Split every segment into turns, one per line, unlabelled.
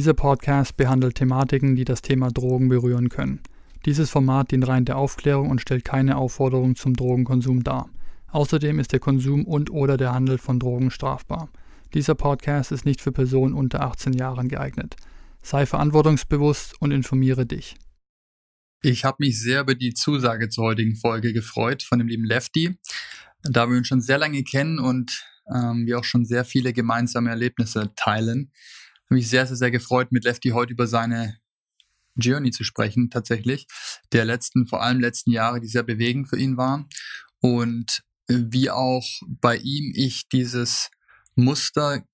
Dieser Podcast behandelt Thematiken, die das Thema Drogen berühren können. Dieses Format dient rein der Aufklärung und stellt keine Aufforderung zum Drogenkonsum dar. Außerdem ist der Konsum und/oder der Handel von Drogen strafbar. Dieser Podcast ist nicht für Personen unter 18 Jahren geeignet. Sei verantwortungsbewusst und informiere dich. Ich habe mich sehr über die Zusage zur heutigen Folge gefreut von dem lieben Lefty, da wir uns schon sehr lange kennen und ähm, wir auch schon sehr viele gemeinsame Erlebnisse teilen mich sehr, sehr, sehr gefreut, mit Lefty heute über seine Journey zu sprechen, tatsächlich. Der letzten, vor allem letzten Jahre, die sehr bewegend für ihn waren. Und wie auch bei ihm ich dieses Muster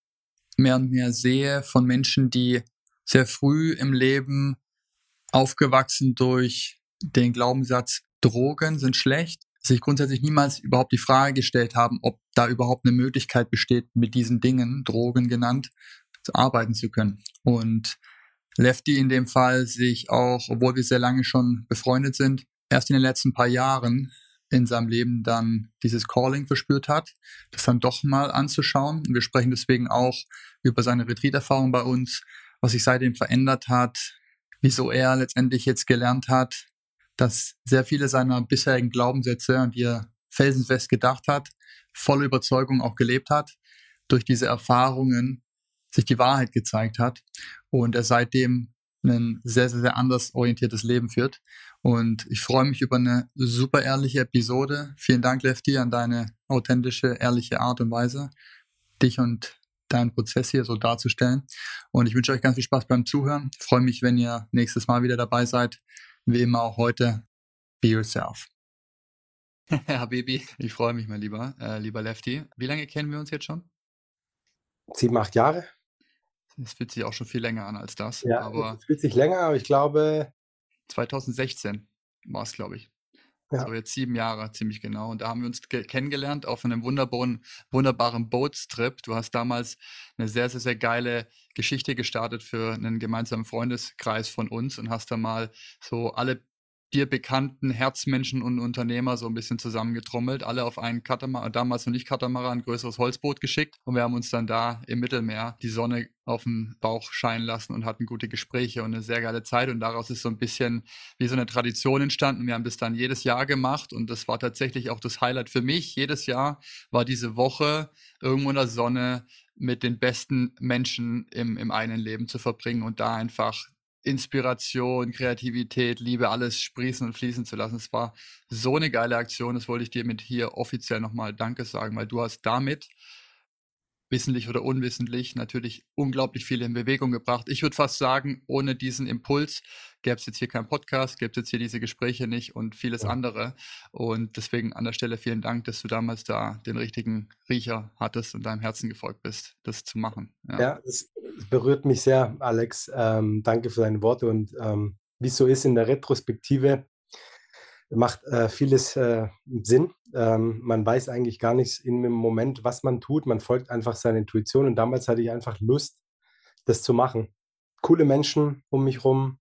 mehr und mehr sehe von Menschen, die sehr früh im Leben aufgewachsen durch den Glaubenssatz, Drogen sind schlecht, sich grundsätzlich niemals überhaupt die Frage gestellt haben, ob da überhaupt eine Möglichkeit besteht, mit diesen Dingen, Drogen genannt, arbeiten zu können. Und Lefty in dem Fall sich auch, obwohl wir sehr lange schon befreundet sind, erst in den letzten paar Jahren in seinem Leben dann dieses Calling verspürt hat, das dann doch mal anzuschauen. Wir sprechen deswegen auch über seine Retreat-Erfahrung bei uns, was sich seitdem verändert hat, wieso er letztendlich jetzt gelernt hat, dass sehr viele seiner bisherigen Glaubenssätze, an die er felsenfest gedacht hat, volle Überzeugung auch gelebt hat, durch diese Erfahrungen sich die Wahrheit gezeigt hat und er seitdem ein sehr, sehr, sehr anders orientiertes Leben führt. Und ich freue mich über eine super ehrliche Episode. Vielen Dank, Lefty, an deine authentische, ehrliche Art und Weise, dich und deinen Prozess hier so darzustellen. Und ich wünsche euch ganz viel Spaß beim Zuhören. Ich freue mich, wenn ihr nächstes Mal wieder dabei seid. Wie immer auch heute, be yourself. Ja, Baby, ich freue mich, mein Lieber, äh, lieber Lefty. Wie lange kennen wir uns jetzt schon?
Sieben, acht Jahre.
Es fühlt sich auch schon viel länger an als das.
Ja, aber es fühlt sich länger, aber ich glaube.
2016 war es, glaube ich. Ja. So jetzt sieben Jahre, ziemlich genau. Und da haben wir uns kennengelernt auf einem wunderbaren, wunderbaren Boatstrip. Du hast damals eine sehr, sehr, sehr geile Geschichte gestartet für einen gemeinsamen Freundeskreis von uns und hast da mal so alle dir bekannten Herzmenschen und Unternehmer so ein bisschen zusammengetrommelt, alle auf einen Katamaran, damals noch nicht Katamaran, ein größeres Holzboot geschickt und wir haben uns dann da im Mittelmeer die Sonne auf den Bauch scheinen lassen und hatten gute Gespräche und eine sehr geile Zeit und daraus ist so ein bisschen wie so eine Tradition entstanden. Wir haben das dann jedes Jahr gemacht und das war tatsächlich auch das Highlight für mich. Jedes Jahr war diese Woche irgendwo in der Sonne mit den besten Menschen im, im eigenen Leben zu verbringen und da einfach Inspiration, Kreativität, Liebe, alles sprießen und fließen zu lassen. Es war so eine geile Aktion, das wollte ich dir mit hier offiziell nochmal Danke sagen, weil du hast damit wissentlich oder unwissentlich natürlich unglaublich viel in Bewegung gebracht. Ich würde fast sagen, ohne diesen Impuls gäbe es jetzt hier keinen Podcast, gäbe es jetzt hier diese Gespräche nicht und vieles ja. andere. Und deswegen an der Stelle vielen Dank, dass du damals da den richtigen Riecher hattest und deinem Herzen gefolgt bist, das zu machen.
Ja, ja es berührt mich sehr, Alex. Ähm, danke für deine Worte und ähm, wie es so ist in der Retrospektive, macht äh, vieles äh, Sinn. Ähm, man weiß eigentlich gar nicht im Moment, was man tut. Man folgt einfach seiner Intuition. Und damals hatte ich einfach Lust, das zu machen. Coole Menschen um mich rum,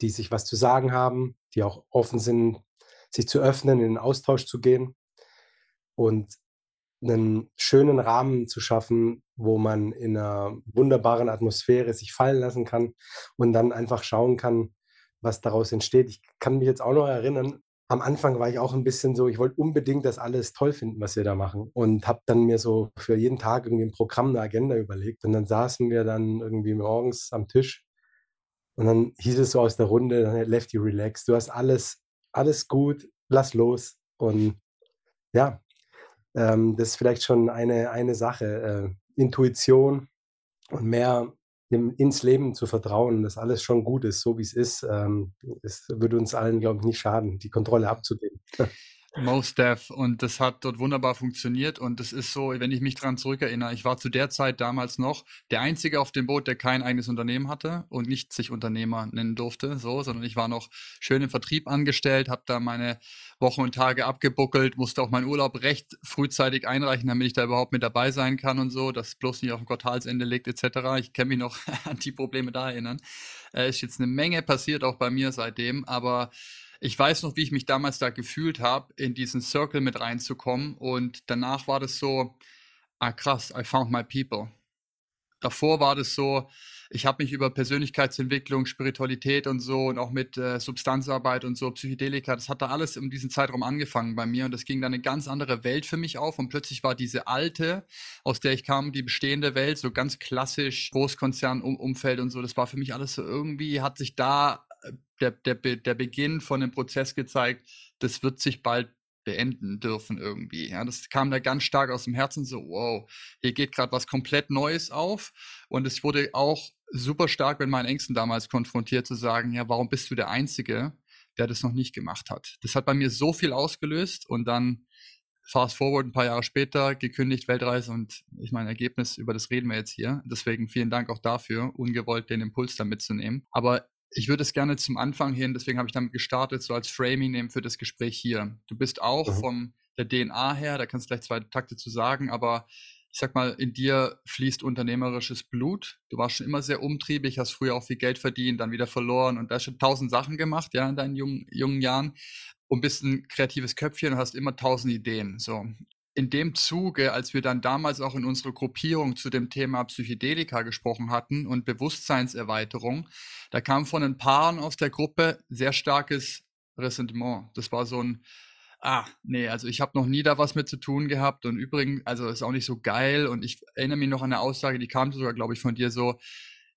die sich was zu sagen haben, die auch offen sind, sich zu öffnen, in den Austausch zu gehen und einen schönen Rahmen zu schaffen, wo man in einer wunderbaren Atmosphäre sich fallen lassen kann und dann einfach schauen kann, was daraus entsteht. Ich kann mich jetzt auch noch erinnern, am Anfang war ich auch ein bisschen so, ich wollte unbedingt das alles toll finden, was wir da machen. Und habe dann mir so für jeden Tag irgendwie ein Programm, eine Agenda überlegt. Und dann saßen wir dann irgendwie morgens am Tisch. Und dann hieß es so aus der Runde, Lefty, relax, du hast alles alles gut, lass los. Und ja, ähm, das ist vielleicht schon eine, eine Sache. Äh, Intuition und mehr im, ins Leben zu vertrauen, dass alles schon gut ist, so wie es ist. Ähm, es würde uns allen, glaube ich, nicht schaden, die Kontrolle abzugeben.
Most Dev und das hat dort wunderbar funktioniert und das ist so, wenn ich mich dran zurückerinnere, ich war zu der Zeit damals noch der Einzige auf dem Boot, der kein eigenes Unternehmen hatte und nicht sich Unternehmer nennen durfte, so, sondern ich war noch schön im Vertrieb angestellt, habe da meine Wochen und Tage abgebuckelt, musste auch meinen Urlaub recht frühzeitig einreichen, damit ich da überhaupt mit dabei sein kann und so, dass bloß nicht auf dem Quartalsende liegt etc. Ich kann mich noch an die Probleme da erinnern. Es äh, ist jetzt eine Menge passiert auch bei mir seitdem, aber ich weiß noch, wie ich mich damals da gefühlt habe, in diesen Circle mit reinzukommen. Und danach war das so, ah krass, I found my people. Davor war das so, ich habe mich über Persönlichkeitsentwicklung, Spiritualität und so und auch mit äh, Substanzarbeit und so, Psychedelika, das hat da alles in diesem Zeitraum angefangen bei mir und das ging dann eine ganz andere Welt für mich auf und plötzlich war diese alte, aus der ich kam, die bestehende Welt, so ganz klassisch Großkonzernumfeld und so, das war für mich alles so irgendwie, hat sich da der, der, der Beginn von dem Prozess gezeigt, das wird sich bald beenden dürfen irgendwie. Ja, das kam da ganz stark aus dem Herzen so, wow, hier geht gerade was komplett Neues auf. Und es wurde auch super stark mit meinen Ängsten damals konfrontiert zu sagen, ja, warum bist du der Einzige, der das noch nicht gemacht hat? Das hat bei mir so viel ausgelöst und dann fast forward ein paar Jahre später, gekündigt, Weltreise und ich meine, Ergebnis, über das reden wir jetzt hier. Deswegen vielen Dank auch dafür, ungewollt den Impuls da mitzunehmen. Aber ich würde es gerne zum Anfang hin, deswegen habe ich damit gestartet, so als Framing nehmen für das Gespräch hier. Du bist auch mhm. von der DNA her, da kannst du gleich zwei Takte zu sagen, aber ich sag mal, in dir fließt unternehmerisches Blut. Du warst schon immer sehr umtriebig, hast früher auch viel Geld verdient, dann wieder verloren und da schon tausend Sachen gemacht, ja, in deinen jungen, jungen Jahren und bist ein kreatives Köpfchen und hast immer tausend Ideen. So in dem Zuge, als wir dann damals auch in unserer Gruppierung zu dem Thema Psychedelika gesprochen hatten und Bewusstseinserweiterung, da kam von ein Paaren aus der Gruppe sehr starkes Ressentiment. Das war so ein, ah, nee, also ich habe noch nie da was mit zu tun gehabt und übrigens, also ist auch nicht so geil und ich erinnere mich noch an eine Aussage, die kam sogar, glaube ich, von dir so,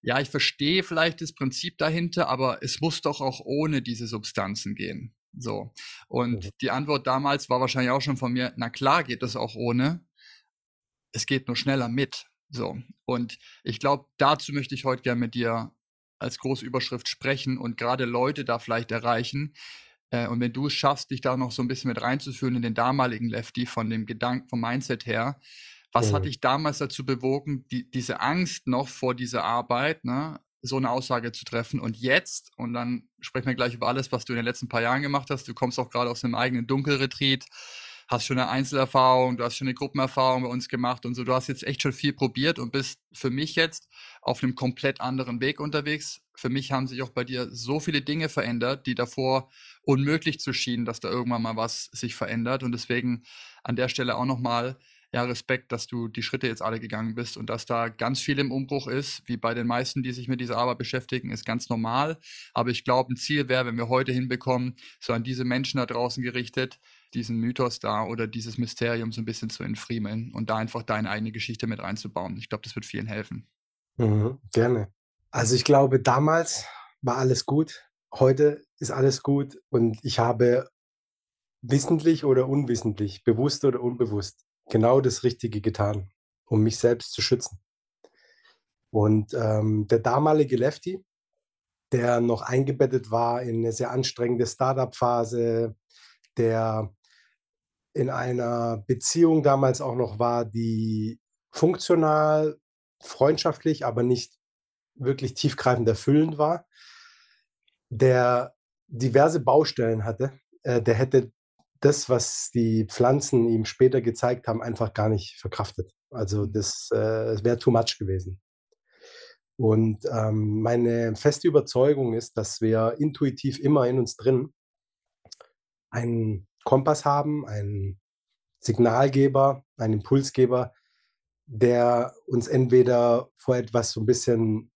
ja, ich verstehe vielleicht das Prinzip dahinter, aber es muss doch auch ohne diese Substanzen gehen. So. Und mhm. die Antwort damals war wahrscheinlich auch schon von mir, na klar geht das auch ohne. Es geht nur schneller mit. So. Und ich glaube, dazu möchte ich heute gerne mit dir als große Überschrift sprechen und gerade Leute da vielleicht erreichen. Äh, und wenn du es schaffst, dich da noch so ein bisschen mit reinzuführen in den damaligen Lefty von dem Gedanken, vom Mindset her, was mhm. hat dich damals dazu bewogen, die, diese Angst noch vor dieser Arbeit, ne, so eine Aussage zu treffen. Und jetzt, und dann sprechen wir gleich über alles, was du in den letzten paar Jahren gemacht hast. Du kommst auch gerade aus einem eigenen Dunkelretreat, hast schon eine Einzelerfahrung, du hast schon eine Gruppenerfahrung bei uns gemacht und so. Du hast jetzt echt schon viel probiert und bist für mich jetzt auf einem komplett anderen Weg unterwegs. Für mich haben sich auch bei dir so viele Dinge verändert, die davor unmöglich zu schienen, dass da irgendwann mal was sich verändert. Und deswegen an der Stelle auch nochmal ja, Respekt, dass du die Schritte jetzt alle gegangen bist und dass da ganz viel im Umbruch ist, wie bei den meisten, die sich mit dieser Arbeit beschäftigen, ist ganz normal. Aber ich glaube, ein Ziel wäre, wenn wir heute hinbekommen, so an diese Menschen da draußen gerichtet, diesen Mythos da oder dieses Mysterium so ein bisschen zu entfriemeln und da einfach deine eigene Geschichte mit reinzubauen. Ich glaube, das wird vielen helfen.
Mhm, gerne. Also ich glaube, damals war alles gut. Heute ist alles gut und ich habe wissentlich oder unwissentlich, bewusst oder unbewusst, genau das Richtige getan, um mich selbst zu schützen. Und ähm, der damalige Lefty, der noch eingebettet war in eine sehr anstrengende Startup-Phase, der in einer Beziehung damals auch noch war, die funktional, freundschaftlich, aber nicht wirklich tiefgreifend erfüllend war, der diverse Baustellen hatte, äh, der hätte das, was die Pflanzen ihm später gezeigt haben, einfach gar nicht verkraftet. Also das äh, wäre too much gewesen. Und ähm, meine feste Überzeugung ist, dass wir intuitiv immer in uns drin einen Kompass haben, einen Signalgeber, einen Impulsgeber, der uns entweder vor etwas so ein bisschen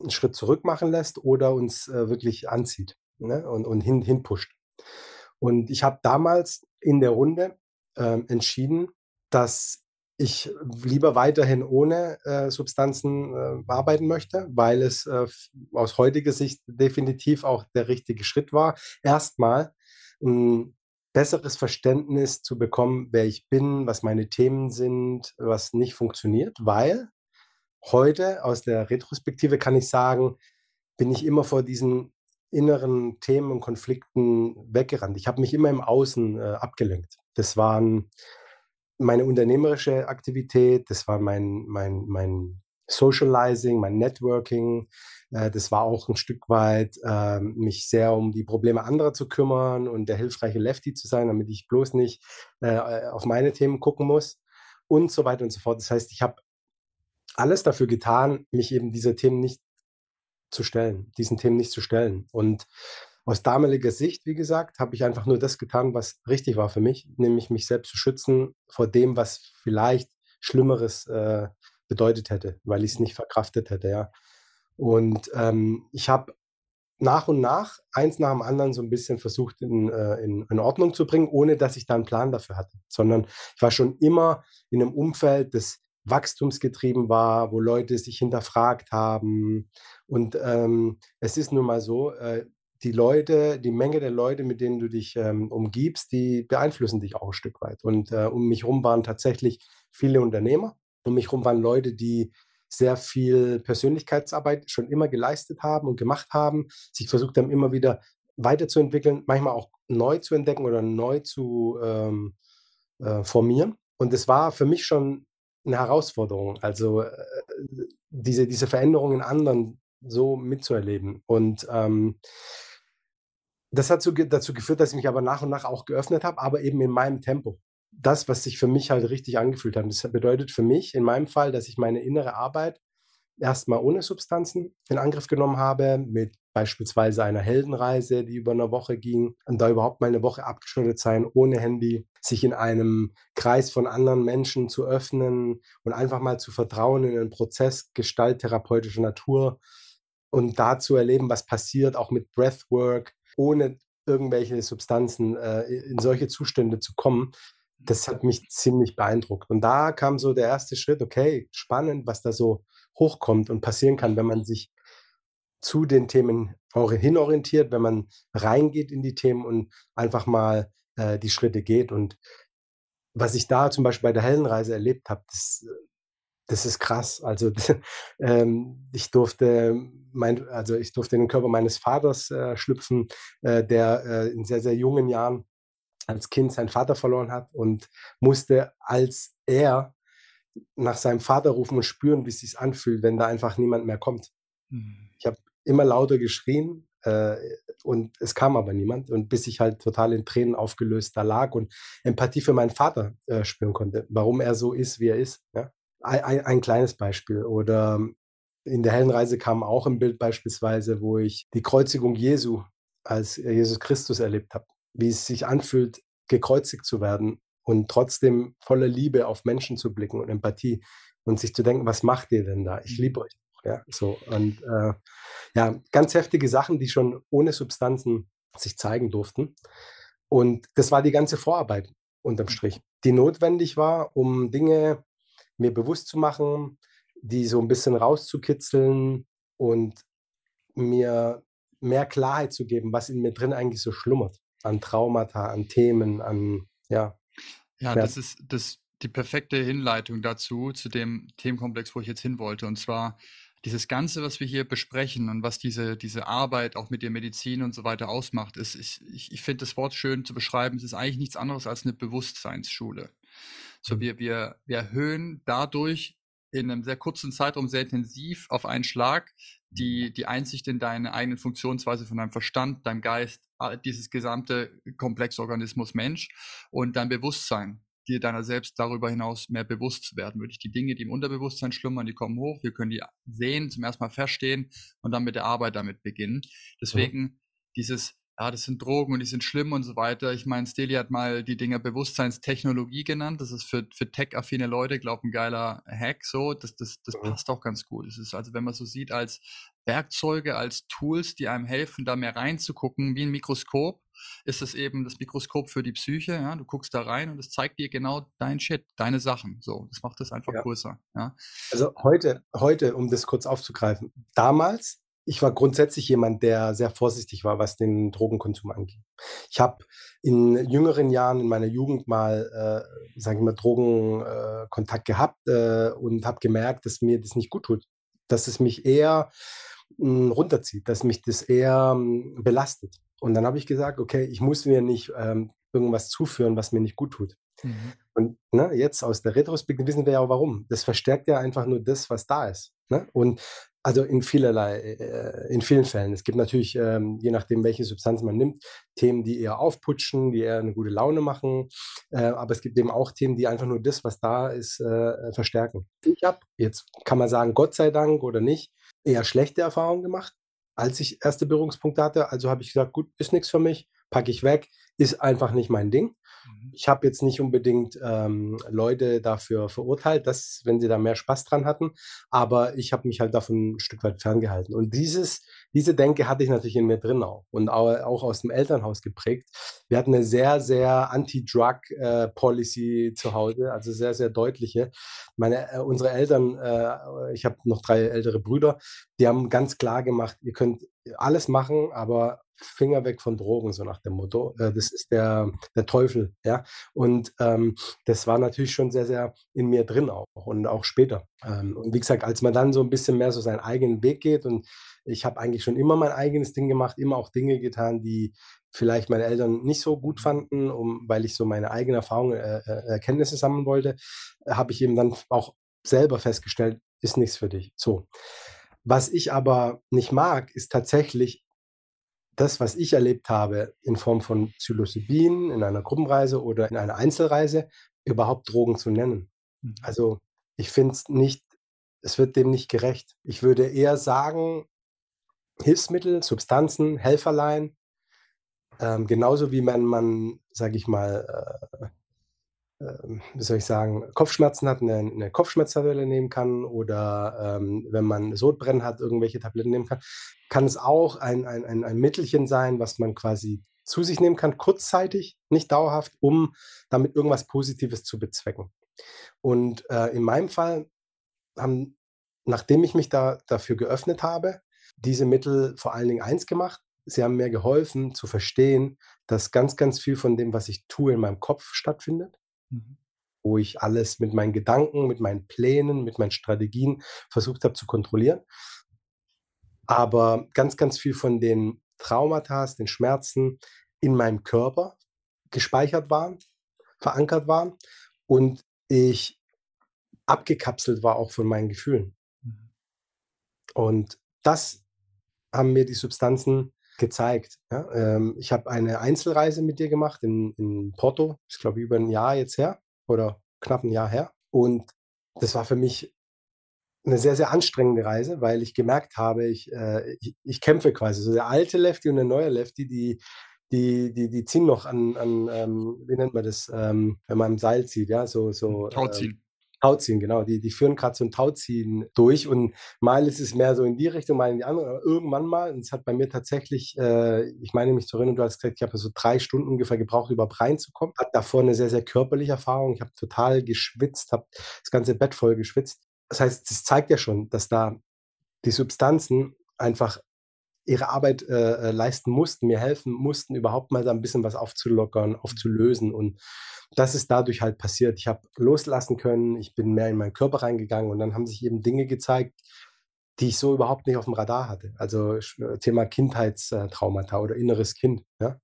einen Schritt zurück machen lässt oder uns äh, wirklich anzieht ne? und, und hin, hinpusht. Und ich habe damals in der Runde äh, entschieden, dass ich lieber weiterhin ohne äh, Substanzen äh, arbeiten möchte, weil es äh, aus heutiger Sicht definitiv auch der richtige Schritt war. Erstmal, ein besseres Verständnis zu bekommen, wer ich bin, was meine Themen sind, was nicht funktioniert, weil heute aus der Retrospektive kann ich sagen, bin ich immer vor diesen inneren Themen und Konflikten weggerannt. Ich habe mich immer im Außen äh, abgelenkt. Das waren meine unternehmerische Aktivität, das war mein, mein, mein Socializing, mein Networking. Äh, das war auch ein Stück weit, äh, mich sehr um die Probleme anderer zu kümmern und der hilfreiche Lefty zu sein, damit ich bloß nicht äh, auf meine Themen gucken muss und so weiter und so fort. Das heißt, ich habe alles dafür getan, mich eben dieser Themen nicht zu stellen, diesen Themen nicht zu stellen. Und aus damaliger Sicht, wie gesagt, habe ich einfach nur das getan, was richtig war für mich, nämlich mich selbst zu schützen vor dem, was vielleicht Schlimmeres äh, bedeutet hätte, weil ich es nicht verkraftet hätte, ja. Und ähm, ich habe nach und nach, eins nach dem anderen, so ein bisschen versucht in, äh, in, in, Ordnung zu bringen, ohne dass ich da einen Plan dafür hatte. Sondern ich war schon immer in einem Umfeld, das wachstumsgetrieben war, wo Leute sich hinterfragt haben. Und ähm, es ist nun mal so, äh, die Leute, die Menge der Leute, mit denen du dich ähm, umgibst, die beeinflussen dich auch ein Stück weit. Und äh, um mich herum waren tatsächlich viele Unternehmer. Um mich herum waren Leute, die sehr viel Persönlichkeitsarbeit schon immer geleistet haben und gemacht haben, sich versucht haben, immer wieder weiterzuentwickeln, manchmal auch neu zu entdecken oder neu zu ähm, äh, formieren. Und es war für mich schon eine Herausforderung, also äh, diese, diese Veränderung in anderen so mitzuerleben. Und ähm, das hat so, dazu geführt, dass ich mich aber nach und nach auch geöffnet habe, aber eben in meinem Tempo. Das, was sich für mich halt richtig angefühlt hat. Das bedeutet für mich in meinem Fall, dass ich meine innere Arbeit erstmal ohne Substanzen in Angriff genommen habe, mit beispielsweise einer Heldenreise, die über eine Woche ging, und da überhaupt mal eine Woche abgeschottet sein, ohne Handy, sich in einem Kreis von anderen Menschen zu öffnen und einfach mal zu vertrauen in einen Prozess gestalttherapeutischer Natur und da zu erleben, was passiert, auch mit Breathwork, ohne irgendwelche Substanzen äh, in solche Zustände zu kommen, das hat mich ziemlich beeindruckt. Und da kam so der erste Schritt, okay, spannend, was da so hochkommt und passieren kann, wenn man sich zu den Themen hinorientiert, wenn man reingeht in die Themen und einfach mal äh, die Schritte geht. Und was ich da zum Beispiel bei der Hellenreise erlebt habe, das, das ist krass. Also ähm, ich durfte mein, also ich durfte in den Körper meines Vaters äh, schlüpfen, äh, der äh, in sehr, sehr jungen Jahren als Kind seinen Vater verloren hat und musste als er nach seinem Vater rufen und spüren, wie es sich anfühlt, wenn da einfach niemand mehr kommt. Mhm. Ich habe immer lauter geschrien äh, und es kam aber niemand. Und bis ich halt total in Tränen aufgelöst da lag und Empathie für meinen Vater äh, spüren konnte, warum er so ist, wie er ist. Ja? Ein, ein, ein, kleines Beispiel. Oder in der Hellenreise kam auch ein Bild beispielsweise, wo ich die Kreuzigung Jesu als Jesus Christus erlebt habe. Wie es sich anfühlt, gekreuzigt zu werden und trotzdem voller Liebe auf Menschen zu blicken und Empathie und sich zu denken, was macht ihr denn da? Ich mhm. liebe euch. Ja, so. Und äh, ja, ganz heftige Sachen, die schon ohne Substanzen sich zeigen durften. Und das war die ganze Vorarbeit unterm Strich, die notwendig war, um Dinge mir bewusst zu machen, die so ein bisschen rauszukitzeln und mir mehr Klarheit zu geben, was in mir drin eigentlich so schlummert. An Traumata, an Themen, an, ja,
ja, ja, das ist das, die perfekte Hinleitung dazu, zu dem Themenkomplex, wo ich jetzt hin wollte. Und zwar dieses Ganze, was wir hier besprechen und was diese, diese Arbeit auch mit der Medizin und so weiter ausmacht, ist, ich, ich, ich finde das Wort schön zu beschreiben, es ist eigentlich nichts anderes als eine Bewusstseinsschule. So, mhm. wir, wir, wir erhöhen dadurch in einem sehr kurzen Zeitraum sehr intensiv auf einen Schlag die, die Einsicht in deine eigene Funktionsweise von deinem Verstand, deinem Geist, dieses gesamte Komplexorganismus Mensch und dein Bewusstsein, dir deiner selbst darüber hinaus mehr bewusst zu werden. Wirklich die Dinge, die im Unterbewusstsein schlummern, die kommen hoch, wir können die sehen, zum ersten Mal verstehen und dann mit der Arbeit damit beginnen. Deswegen ja. dieses ja, das sind Drogen und die sind schlimm und so weiter. Ich meine, Steli hat mal die Dinger Bewusstseinstechnologie genannt. Das ist für, für tech-affine Leute, glaube ein geiler Hack so. Das, das, das mhm. passt auch ganz gut. Das ist also, wenn man so sieht, als Werkzeuge, als Tools, die einem helfen, da mehr reinzugucken, wie ein Mikroskop, ist es eben das Mikroskop für die Psyche. Ja? Du guckst da rein und es zeigt dir genau dein Shit, deine Sachen. So, das macht es einfach ja. größer. Ja?
Also heute, heute, um das kurz aufzugreifen, damals ich war grundsätzlich jemand, der sehr vorsichtig war, was den Drogenkonsum angeht. Ich habe in jüngeren Jahren, in meiner Jugend mal, äh, sage ich mal, Drogenkontakt äh, gehabt äh, und habe gemerkt, dass mir das nicht gut tut. Dass es mich eher mh, hm, runterzieht, dass mich das eher mh, hm, belastet. Und dann habe ich gesagt, okay, ich muss mir nicht ähm, irgendwas zuführen, was mir nicht gut tut. Mhm. Und ne, jetzt aus der Retrospektive wissen wir ja auch warum. Das verstärkt ja einfach nur das, was da ist. Ne? Und also in vielerlei, äh, in vielen Fällen. Es gibt natürlich, ähm, je nachdem, welche Substanz man nimmt, Themen, die eher aufputschen, die eher eine gute Laune machen. Äh, aber es gibt eben auch Themen, die einfach nur das, was da ist, äh, verstärken. Ich habe, jetzt kann man sagen, Gott sei Dank oder nicht, eher schlechte Erfahrungen gemacht, als ich erste Berührungspunkte hatte. Also habe ich gesagt, gut, ist nichts für mich, packe ich weg, ist einfach nicht mein Ding. Mhm. Ich habe jetzt nicht unbedingt ähm, Leute dafür verurteilt, dass, wenn sie da mehr Spaß dran hatten, aber ich habe mich halt davon ein Stück weit ferngehalten. Und dieses, diese Denke hatte ich natürlich in mir drin auch und auch, aus dem Elternhaus geprägt. Wir hatten eine sehr, sehr Anti-Drug-Policy äh, zu Hause, also sehr, sehr deutliche. Meine, äh, unsere Eltern, äh, ich habe noch drei ältere Brüder, die haben ganz klar gemacht, ihr könnt alles machen, aber Finger weg von Drogen, so nach dem Motto. Äh, das ist der, der Teufel, ja. Und ähm, das war natürlich schon sehr, sehr in mir drin auch und auch später. Ähm, und wie gesagt, als man dann so ein bisschen mehr so seinen eigenen Weg geht und ich habe eigentlich schon immer mein eigenes Ding gemacht, immer auch Dinge getan, die vielleicht meine Eltern nicht so gut fanden, um, weil ich so meine eigenen Erfahrungen, äh, äh Erkenntnisse sammeln wollte, habe ich eben dann auch selber festgestellt, ist nichts für dich. So. Was ich aber nicht mag, ist tatsächlich das, was ich erlebt habe in Form von Psilocybin in einer Gruppenreise oder in einer Einzelreise, überhaupt Drogen zu nennen. Mhm. Also ich finde es nicht, es wird dem nicht gerecht. Ich würde eher sagen, Hilfsmittel, Substanzen, Helferlein, ähm, genauso wie man, man sage ich mal, äh, wie soll ich sagen, Kopfschmerzen hat, eine, eine Kopfschmerztabelle nehmen kann oder ähm, wenn man Sodbrennen hat, irgendwelche Tabletten nehmen kann, kann es auch ein, ein, ein, ein Mittelchen sein, was man quasi zu sich nehmen kann, kurzzeitig, nicht dauerhaft, um damit irgendwas Positives zu bezwecken. Und äh, in meinem Fall haben, nachdem ich mich da dafür geöffnet habe, diese Mittel vor allen Dingen eins gemacht. Sie haben mir geholfen zu verstehen, dass ganz, ganz viel von dem, was ich tue, in meinem Kopf stattfindet Mhm. Wo ich alles mit meinen Gedanken, mit meinen Plänen, mit meinen Strategien versucht habe zu kontrollieren. Aber ganz, ganz viel von den Traumata, den Schmerzen in meinem Körper gespeichert waren, verankert waren und ich abgekapselt war auch von meinen Gefühlen. Mhm. Und das haben mir die Substanzen gezeigt. Ja? Ähm, ich habe eine Einzelreise mit dir gemacht in, in Porto, ist glaube ich über ein Jahr jetzt her oder knapp ein Jahr her. Und das war für mich eine sehr, sehr anstrengende Reise, weil ich gemerkt habe, ich, äh, ich, ich, kämpfe quasi. So der alte Lefty und der neue Lefty, die, die, die, die ziehen noch an, an ähm, wie nennt man das, ähm, wenn man im Seil zieht, ja, so, so.
Tauziehen.
Tauziehen, genau. Die, die führen gerade so ein Tauziehen durch und mal ist es mehr so in die Richtung, mal in die andere. Aber irgendwann mal, und es hat bei mir tatsächlich, äh, ich meine mich zu erinnern, du hast gesagt, ich habe so drei Stunden ungefähr gebraucht, überhaupt reinzukommen. Hat davor eine sehr, sehr körperliche Erfahrung. Ich habe total geschwitzt, habe das ganze Bett voll geschwitzt. Das heißt, das zeigt ja schon, dass da die Substanzen einfach ihre Arbeit äh, äh, leisten mussten, mir helfen mussten, überhaupt mal da ein bisschen was aufzulockern, aufzulösen. Und das ist dadurch halt passiert. Ich habe loslassen können, ich bin mehr in meinen Körper reingegangen und dann haben sich eben Dinge gezeigt, die ich so überhaupt nicht auf dem Radar hatte. Also Thema Kindheitstraumata oder inneres Kind. Ja?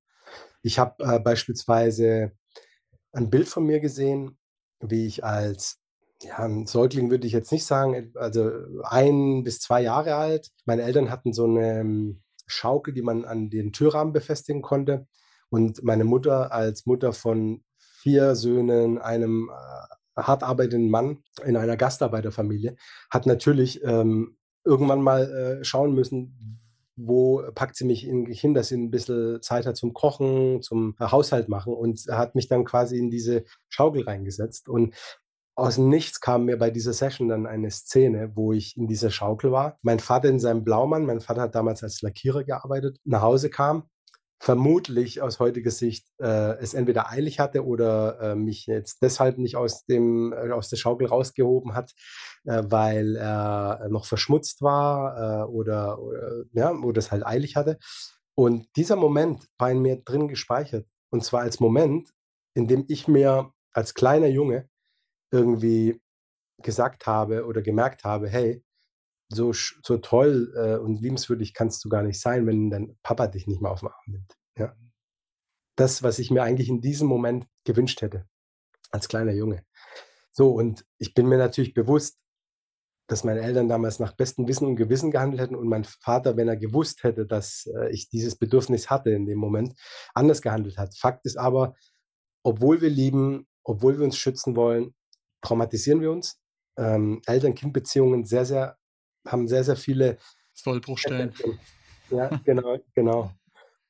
Ich habe äh, beispielsweise ein Bild von mir gesehen, wie ich als ja, ein Säugling würde ich jetzt nicht sagen, also ein bis zwei Jahre alt. Meine Eltern hatten so eine ähm, Schaukel, die man an den Türrahmen befestigen konnte. Und meine Mutter als Mutter von vier Söhnen, einem äh, hart arbeitenden Mann in einer Gastarbeiterfamilie, hat natürlich ähm, irgendwann mal äh, schauen müssen, wo packt sie mich hin, dass sie ein bisschen Zeit hat zum Kochen, zum Haushalt machen und hat mich dann quasi in diese Schaukel reingesetzt. Und aus dem Nichts kam mir bei dieser Session dann eine Szene, wo ich in dieser Schaukel war. Mein Vater in seinem Blaumann, mein Vater hat damals als Lackierer gearbeitet, nach Hause kam, vermutlich aus heutiger Sicht äh, es entweder eilig hatte oder äh, mich jetzt deshalb nicht aus, dem, äh, aus der Schaukel rausgehoben hat, äh, weil er noch verschmutzt war äh, oder, oder, ja, oder es halt eilig hatte. Und dieser Moment war in mir drin gespeichert. Und zwar als Moment, in dem ich mir als kleiner Junge irgendwie gesagt habe oder gemerkt habe, hey, so, so toll äh, und liebenswürdig kannst du gar nicht sein, wenn dein Papa dich nicht mehr auf den Arm nimmt. Ja. Das, was ich mir eigentlich in diesem Moment gewünscht hätte, als kleiner Junge. So, und ich bin mir natürlich bewusst, dass meine Eltern damals nach bestem Wissen und Gewissen gehandelt hätten und mein Vater, wenn er gewusst hätte, dass äh, ich dieses Bedürfnis hatte in dem Moment, anders gehandelt hat. Fakt ist aber, obwohl wir lieben, obwohl wir uns schützen wollen, traumatisieren wir uns. Ähm, Eltern-Kind-Beziehungen sehr, sehr haben sehr, sehr viele
Sollbruchstellen.
Ja, genau, genau.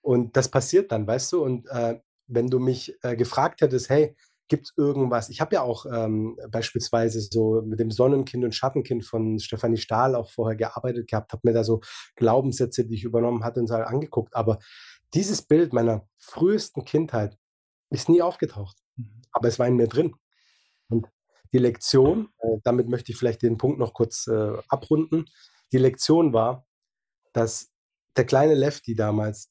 Und das passiert dann, weißt du? Und äh, wenn du mich äh, gefragt hättest, hey, gibt es irgendwas? Ich habe ja auch ähm, beispielsweise so mit dem Sonnenkind und Schattenkind von Stefanie Stahl auch vorher gearbeitet gehabt, habe mir da so Glaubenssätze, die ich übernommen hatte, und so angeguckt. Aber dieses Bild meiner frühesten Kindheit ist nie aufgetaucht. Mhm. Aber es war in mir drin. Die Lektion, äh, damit möchte ich vielleicht den Punkt noch kurz äh, abrunden. Die Lektion war, dass der kleine Lefty damals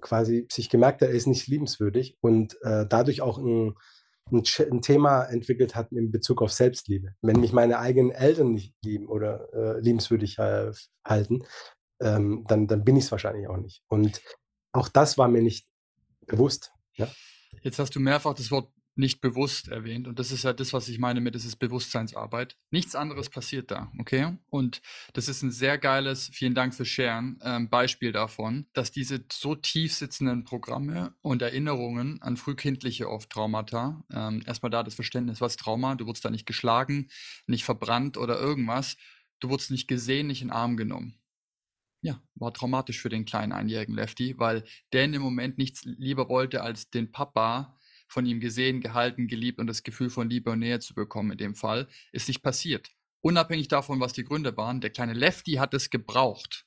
quasi sich gemerkt hat, er ist nicht liebenswürdig und äh, dadurch auch ein, ein, ein, Thema entwickelt hat in Bezug auf Selbstliebe. Wenn mich meine eigenen Eltern nicht lieben oder äh, liebenswürdig äh, halten, ähm, dann, dann bin ich es wahrscheinlich auch nicht. Und auch das war mir nicht bewusst. Ja?
Jetzt hast du mehrfach das Wort nicht bewusst erwähnt. Und das ist ja das, was ich meine mit, das ist Bewusstseinsarbeit. Nichts anderes passiert da, okay? Und das ist ein sehr geiles, vielen Dank für Sharen, ähm, Beispiel davon, dass diese so tief sitzenden Programme und Erinnerungen an frühkindliche oft Traumata, ähm, erstmal da das Verständnis, was Trauma, du wurdest da nicht geschlagen, nicht verbrannt oder irgendwas, du wurdest nicht gesehen, nicht in den Arm genommen. Ja, war traumatisch für den kleinen einjährigen Lefty, weil der in dem Moment nichts lieber wollte, als den Papa von ihm gesehen, gehalten, geliebt und das Gefühl von Liebe und Nähe zu bekommen in dem Fall, ist nicht passiert. Unabhängig davon, was die Gründe waren, der kleine Lefty hat es gebraucht.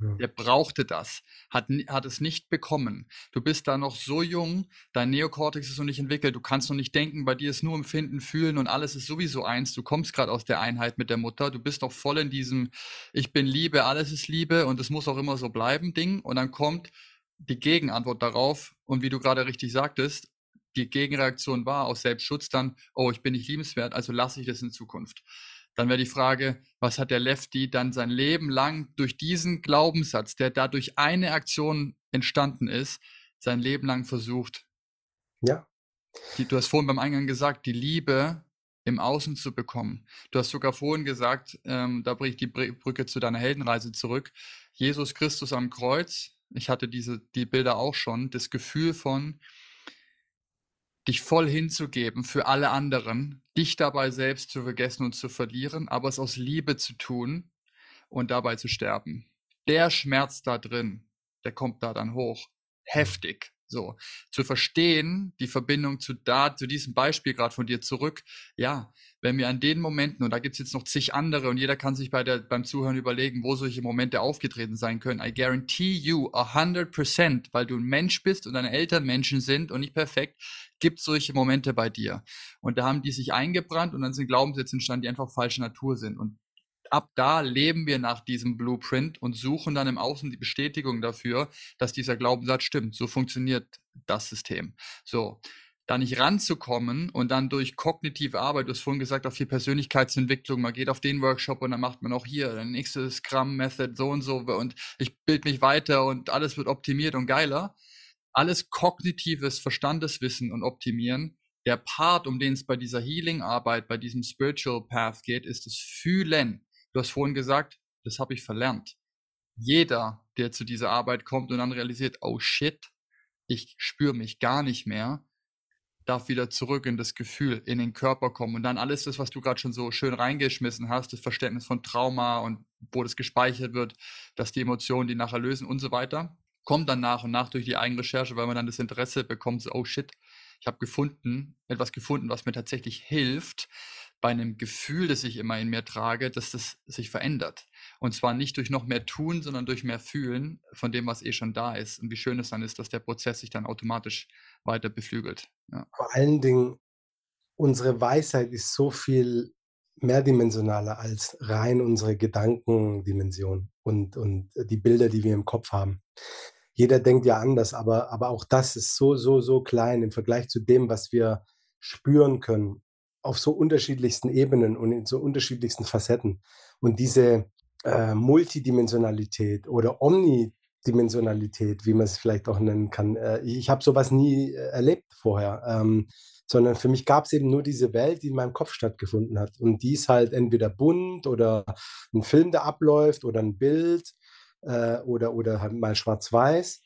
Ja. Der brauchte das, hat, hat es nicht bekommen. Du bist da noch so jung, dein Neokortex ist noch nicht entwickelt, du kannst noch nicht denken, bei dir ist nur Empfinden, Fühlen und alles ist sowieso eins. Du kommst gerade aus der Einheit mit der Mutter, du bist noch voll in diesem Ich bin Liebe, alles ist Liebe und es muss auch immer so bleiben Ding. Und dann kommt die Gegenantwort darauf und wie du gerade richtig sagtest, die Gegenreaktion war aus Selbstschutz dann, oh, ich bin nicht liebenswert, also lasse ich das in Zukunft. Dann wäre die Frage, was hat der Lefty dann sein Leben lang durch diesen Glaubenssatz, der dadurch eine Aktion entstanden ist, sein Leben lang versucht?
Ja.
Die, du hast vorhin beim Eingang gesagt, die Liebe im Außen zu bekommen. Du hast sogar vorhin gesagt, ähm, da bringe ich die Brücke zu deiner Heldenreise zurück. Jesus Christus am Kreuz. Ich hatte diese die Bilder auch schon. Das Gefühl von, dich voll hinzugeben für alle anderen, dich dabei selbst zu vergessen und zu verlieren, aber es aus Liebe zu tun und dabei zu sterben. Der Schmerz da drin, der kommt da dann hoch. Heftig. So. Zu verstehen, die Verbindung zu da, zu diesem Beispiel gerade von dir zurück. Ja, wenn wir an den Momenten, und da gibt es jetzt noch zig andere, und jeder kann sich bei der, beim Zuhören überlegen, wo solche Momente aufgetreten sein können. I guarantee you, 100%, weil du ein Mensch bist und deine Eltern Menschen sind und nicht perfekt, gibt solche Momente bei dir. Und da haben die sich eingebrannt und dann sind Glaubenssätze entstanden, die einfach falsche Natur sind. Und ab da leben wir nach diesem Blueprint und suchen dann im Außen die Bestätigung dafür, dass dieser Glaubenssatz stimmt. So funktioniert das System. So da nicht ranzukommen und dann durch kognitive Arbeit, du hast vorhin gesagt, auch viel Persönlichkeitsentwicklung, man geht auf den Workshop und dann macht man auch hier der nächste Scrum-Method so und so und ich bilde mich weiter und alles wird optimiert und geiler. Alles kognitives Verstandeswissen und Optimieren. Der Part, um den es bei dieser Healing-Arbeit, bei diesem Spiritual Path geht, ist das Fühlen. Du hast vorhin gesagt, das habe ich verlernt. Jeder, der zu dieser Arbeit kommt und dann realisiert, oh shit, ich spüre mich gar nicht mehr, darf wieder zurück in das Gefühl, in den Körper kommen. Und dann alles das, was du gerade schon so schön reingeschmissen hast, das Verständnis von Trauma und wo das gespeichert wird, dass die Emotionen die nachher lösen und so weiter, kommt dann nach und nach durch die Eigenrecherche, weil man dann das Interesse bekommt, so, oh shit, ich habe gefunden, etwas gefunden, was mir tatsächlich hilft, bei einem Gefühl, das ich immer in mir trage, dass das sich verändert. Und zwar nicht durch noch mehr tun, sondern durch mehr fühlen von dem, was eh schon da ist. Und wie schön es dann ist, dass der Prozess sich dann automatisch weiter beflügelt. Ja.
Vor allen Dingen, unsere Weisheit ist so viel mehrdimensionaler als rein unsere Gedankendimension und, und die Bilder, die wir im Kopf haben. Jeder denkt ja anders, aber, aber auch das ist so, so, so klein im Vergleich zu dem, was wir spüren können auf so unterschiedlichsten Ebenen und in so unterschiedlichsten Facetten. Und diese äh, Multidimensionalität oder Omnidimensionalität, wie man es vielleicht auch nennen kann, äh, ich habe sowas nie äh, erlebt vorher. Ähm, sondern für mich gab es eben nur diese Welt, die in meinem Kopf stattgefunden hat. Und die ist halt entweder bunt oder ein Film, der abläuft oder ein Bild äh, oder, oder halt mal schwarz-weiß.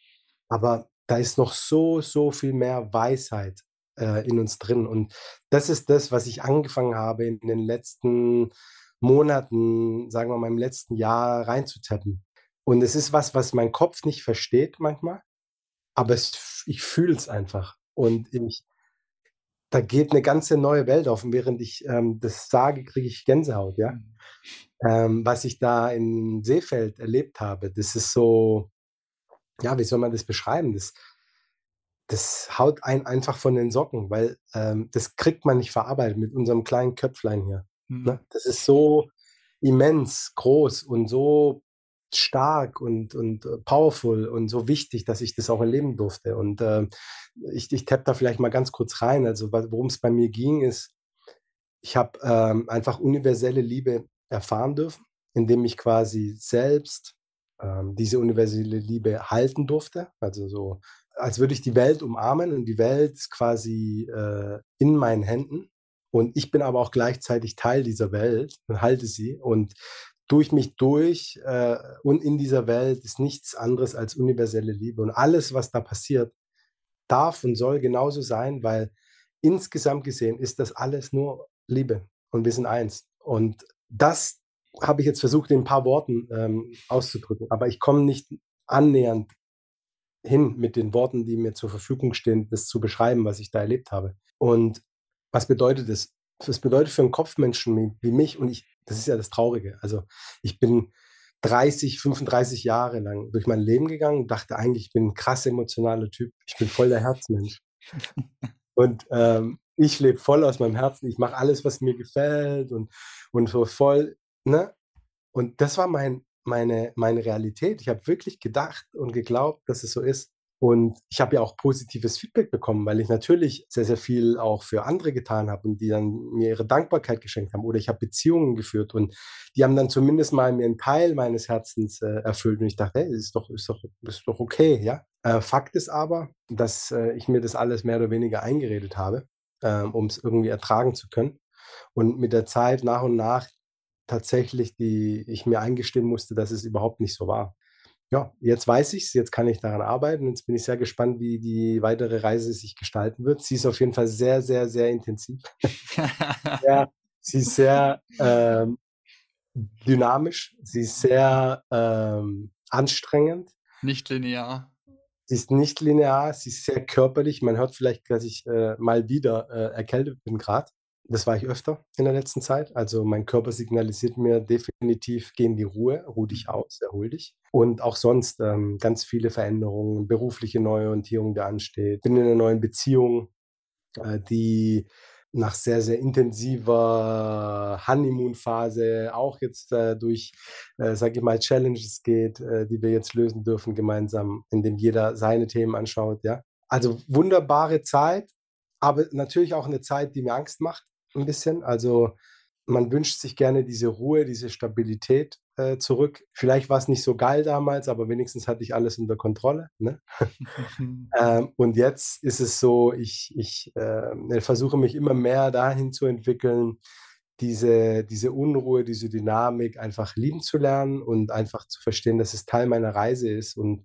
Aber da ist noch so, so viel mehr Weisheit äh, in uns drin. Und das ist das, was ich angefangen habe in den letzten Monaten, sagen wir mal im letzten Jahr reinzutappen. Und es ist was, was mein Kopf nicht versteht manchmal, aber es, ich fühle es einfach. Und ich, da geht eine ganze neue Welt auf. Und während ich ähm, das sage, kriege ich Gänsehaut, ja. Mhm. Ähm, was ich da in Seefeld erlebt habe, das ist so, ja, wie soll man das beschreiben? Das, das haut einen einfach von den Socken, weil ähm, das kriegt man nicht verarbeitet mit unserem kleinen Köpflein hier. Ne? Mhm. Ne? Das ist so immens groß und so stark und, und äh, powerful und so wichtig, dass ich das auch erleben durfte. Und äh, ich, ich tapp da vielleicht mal ganz kurz rein. Also worum es bei mir ging, ist, ich habe ähm, einfach universelle Liebe erfahren dürfen, indem ich quasi selbst ähm, diese universelle Liebe halten durfte. Also so als würde ich die Welt umarmen und die Welt ist quasi äh, in meinen Händen. Und ich bin aber auch gleichzeitig Teil dieser Welt und halte sie. Und durch mich durch äh, und in dieser Welt ist nichts anderes als universelle Liebe. Und alles, was da passiert, darf und soll genauso sein, weil insgesamt gesehen ist das alles nur Liebe und wir sind eins. Und das habe ich jetzt versucht, in ein paar Worten ähm, auszudrücken, aber ich komme nicht annähernd hin mit den Worten, die mir zur Verfügung stehen, das zu beschreiben, was ich da erlebt habe. Und was bedeutet das? Das bedeutet für einen Kopfmenschen wie mich, und ich, das ist ja das Traurige. Also ich bin 30, 35 Jahre lang durch mein Leben gegangen und dachte eigentlich, ich bin ein krass emotionaler Typ. Ich bin voll der Herzmensch. und ähm, ich lebe voll aus meinem Herzen. Ich mache alles, was mir gefällt und, und so voll, ne? Und das war mein, meine, meine Realität. Ich habe wirklich gedacht und geglaubt, dass es so ist. Und ich habe ja auch positives Feedback bekommen, weil ich natürlich sehr, sehr viel auch für andere getan habe und die dann mir ihre Dankbarkeit geschenkt haben. Oder ich habe Beziehungen geführt und die haben dann zumindest mal mir einen Teil meines Herzens äh, erfüllt. Und ich dachte, hey, ist doch, ist doch, ist doch okay, ja. Äh, Fakt ist aber, dass äh, ich mir das alles mehr oder weniger eingeredet habe, ähm, um es irgendwie ertragen zu können. Und mit der Zeit nach und nach tatsächlich, die ich mir eingestehen musste, dass es überhaupt nicht so war. Ja, jetzt weiß ich es, jetzt kann ich daran arbeiten. Jetzt bin ich sehr gespannt, wie die weitere Reise sich gestalten wird. Sie ist auf jeden Fall sehr, sehr, sehr intensiv. ja, sie ist sehr ähm, dynamisch, sie ist sehr ähm, anstrengend.
Nicht linear.
Sie ist nicht linear, sie ist sehr körperlich. Man hört vielleicht, dass ich äh, mal wieder äh, erkältet bin gerade. Das war ich öfter in der letzten Zeit. Also mein Körper signalisiert mir definitiv, geh in die Ruhe, ruh dich aus, erhol dich. Und auch sonst ähm, ganz viele Veränderungen, berufliche Neuorientierung, der ansteht. Bin in einer neuen Beziehung, äh, die nach sehr, sehr intensiver Honeymoon-Phase auch jetzt äh, durch, äh, sage ich mal, Challenges geht, äh, die wir jetzt lösen dürfen gemeinsam, indem jeder seine Themen anschaut. Ja, also wunderbare Zeit, aber natürlich auch eine Zeit, die mir Angst macht ein bisschen. Also man wünscht sich gerne diese Ruhe, diese Stabilität äh, zurück. Vielleicht war es nicht so geil damals, aber wenigstens hatte ich alles unter Kontrolle. Ne? ähm, und jetzt ist es so, ich, ich äh, versuche mich immer mehr dahin zu entwickeln, diese, diese Unruhe, diese Dynamik einfach lieben zu lernen und einfach zu verstehen, dass es Teil meiner Reise ist und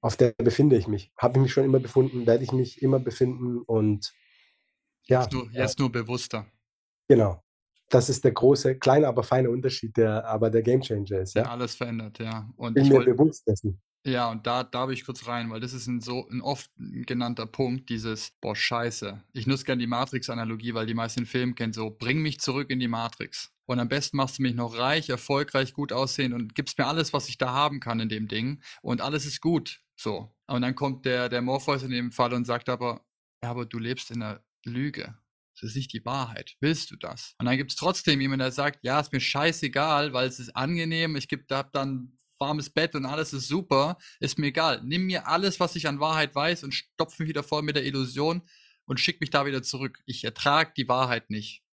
auf der befinde ich mich. Habe ich mich schon immer befunden, werde ich mich immer befinden und
ja. Jetzt nur, jetzt nur bewusster.
Genau. Das ist der große, kleine, aber feine Unterschied, der aber der Gamechanger ist. Ja?
Der alles verändert, ja.
Und Bin ich mir bewusst dessen.
Ja, und da darf ich kurz rein, weil das ist ein so ein oft genannter Punkt, dieses, boah, scheiße. Ich nutze gerne die Matrix-Analogie, weil die meisten Filme kennen so, bring mich zurück in die Matrix. Und am besten machst du mich noch reich, erfolgreich, gut aussehen und gibst mir alles, was ich da haben kann in dem Ding. Und alles ist gut. So. Und dann kommt der, der Morpheus in dem Fall und sagt aber, ja, aber du lebst in einer Lüge. Das ist nicht die Wahrheit. Willst du das? Und dann gibt es trotzdem jemanden, der sagt, ja, ist mir scheißegal, weil es ist angenehm, ich habe dann warmes Bett und alles ist super, ist mir egal. Nimm mir alles, was ich an Wahrheit weiß und stopf mich wieder voll mit der Illusion und schick mich da wieder zurück. Ich ertrage die Wahrheit nicht.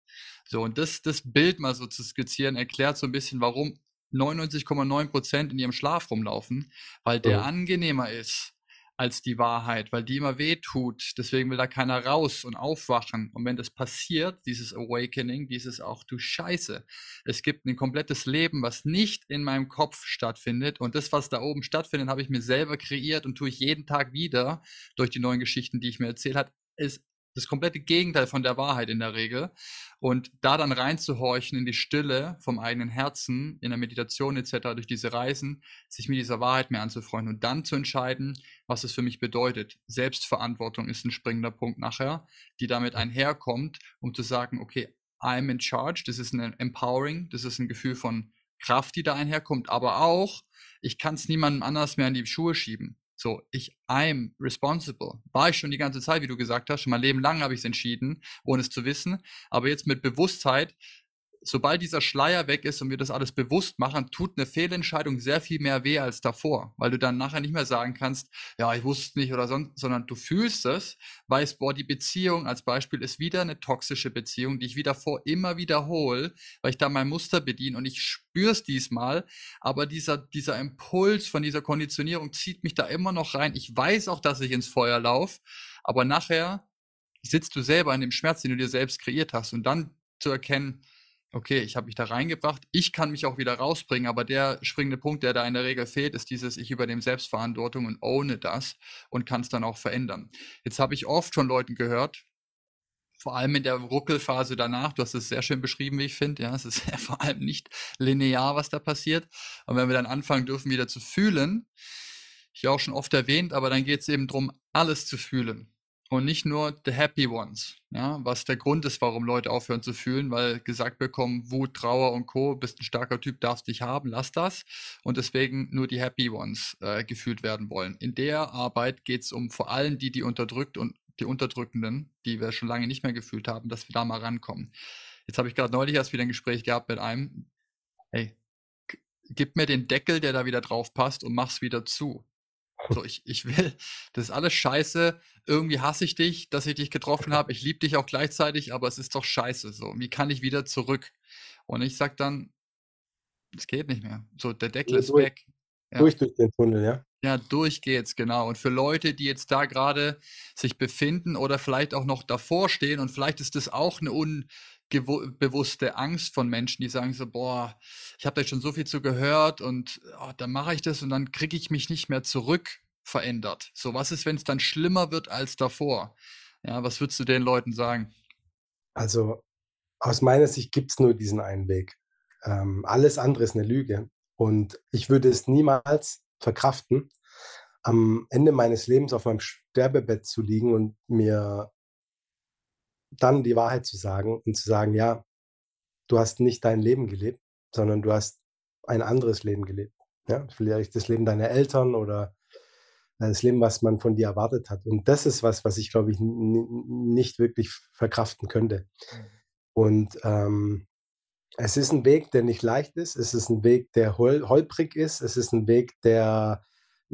So, und das, das Bild mal so zu skizzieren, erklärt so ein bisschen, warum 99,9 Prozent in ihrem Schlaf rumlaufen, weil der oh. angenehmer ist als die Wahrheit, weil die immer weh tut. Deswegen will da keiner raus und aufwachen. Und wenn das passiert, dieses Awakening, dieses auch du Scheiße, es gibt ein komplettes Leben, was nicht in meinem Kopf stattfindet. Und das, was da oben stattfindet, habe ich mir selber kreiert und tue ich jeden Tag wieder durch die neuen Geschichten, die ich mir erzählt habe, ist das komplette Gegenteil von der Wahrheit in der Regel. Und da dann reinzuhorchen in die Stille vom eigenen Herzen, in der Meditation etc., durch diese Reisen, sich mit dieser Wahrheit mehr anzufreunden und dann zu entscheiden, was es für mich bedeutet. Selbstverantwortung ist ein springender Punkt nachher, die damit einherkommt, um zu sagen, okay, I'm in charge, das ist ein Empowering, das ist ein Gefühl von Kraft, die da einherkommt, aber auch, ich kann es niemandem anders mehr in die Schuhe schieben. So, ich, I'm responsible. War ich schon die ganze Zeit, wie du gesagt hast. Schon mein Leben lang habe ich es entschieden, ohne es zu wissen. Aber jetzt mit Bewusstheit sobald dieser Schleier weg ist und wir das alles bewusst machen, tut eine Fehlentscheidung sehr viel mehr weh als davor, weil du dann nachher nicht mehr sagen kannst, ja, ich wusste nicht oder sonst, sondern du fühlst es, weißt, boah, die Beziehung als Beispiel ist wieder eine toxische Beziehung, die ich wieder vor immer wiederhole, weil ich da mein Muster bediene und ich spüre es diesmal, aber dieser, dieser Impuls von dieser Konditionierung zieht mich da immer noch rein. Ich weiß auch, dass ich ins Feuer laufe, aber nachher sitzt du selber in dem Schmerz, den du dir selbst kreiert hast und dann zu erkennen, okay, ich habe mich da reingebracht, ich kann mich auch wieder rausbringen, aber der springende Punkt, der da in der Regel fehlt, ist dieses, ich übernehme Selbstverantwortung und ohne das und kann es dann auch verändern. Jetzt habe ich oft schon Leuten gehört, vor allem in der Ruckelphase danach, du hast es sehr schön beschrieben, wie ich finde, ja, es ist ja vor allem nicht linear, was da passiert. Und wenn wir dann anfangen dürfen, wieder zu fühlen, ich auch schon oft erwähnt, aber dann geht es eben darum, alles zu fühlen und nicht nur the happy ones, ja, was der Grund ist, warum Leute aufhören zu fühlen, weil gesagt bekommen, Wut, Trauer und Co., bist ein starker Typ, darfst dich haben, lass das und deswegen nur die happy ones äh, gefühlt werden wollen. In der Arbeit geht es um vor allem die, die unterdrückt und die Unterdrückenden, die wir schon lange nicht mehr gefühlt haben, dass wir da mal rankommen. Jetzt habe ich gerade neulich erst wieder ein Gespräch gehabt mit einem, hey, gib mir den Deckel, der da wieder drauf passt und mach's wieder zu. So, ich, ich will, das ist alles scheiße. Irgendwie hasse ich dich, dass ich dich getroffen habe. Ich liebe dich auch gleichzeitig, aber es ist doch scheiße. So, wie kann ich wieder zurück? Und ich sag dann, es geht nicht mehr. So, der Deckel ist
durch,
weg.
Ja. Durch durch den Tunnel, ja.
Ja, durch geht's, genau. Und für Leute, die jetzt da gerade sich befinden oder vielleicht auch noch davor stehen und vielleicht ist das auch eine un bewusste Angst von Menschen, die sagen so, boah, ich habe da schon so viel zu gehört und oh, dann mache ich das und dann kriege ich mich nicht mehr zurück verändert. So, was ist, wenn es dann schlimmer wird als davor? Ja, was würdest du den Leuten sagen?
Also aus meiner Sicht gibt es nur diesen einen Weg. Ähm, alles andere ist eine Lüge. Und ich würde es niemals verkraften, am Ende meines Lebens auf meinem Sterbebett zu liegen und mir dann die Wahrheit zu sagen und zu sagen, ja, du hast nicht dein Leben gelebt, sondern du hast ein anderes Leben gelebt. Ja, vielleicht das Leben deiner Eltern oder das Leben, was man von dir erwartet hat. Und das ist was, was ich, glaube ich, nicht wirklich verkraften könnte. Mhm. Und ähm, es ist ein Weg, der nicht leicht ist. Es ist ein Weg, der hol holprig ist. Es ist ein Weg, der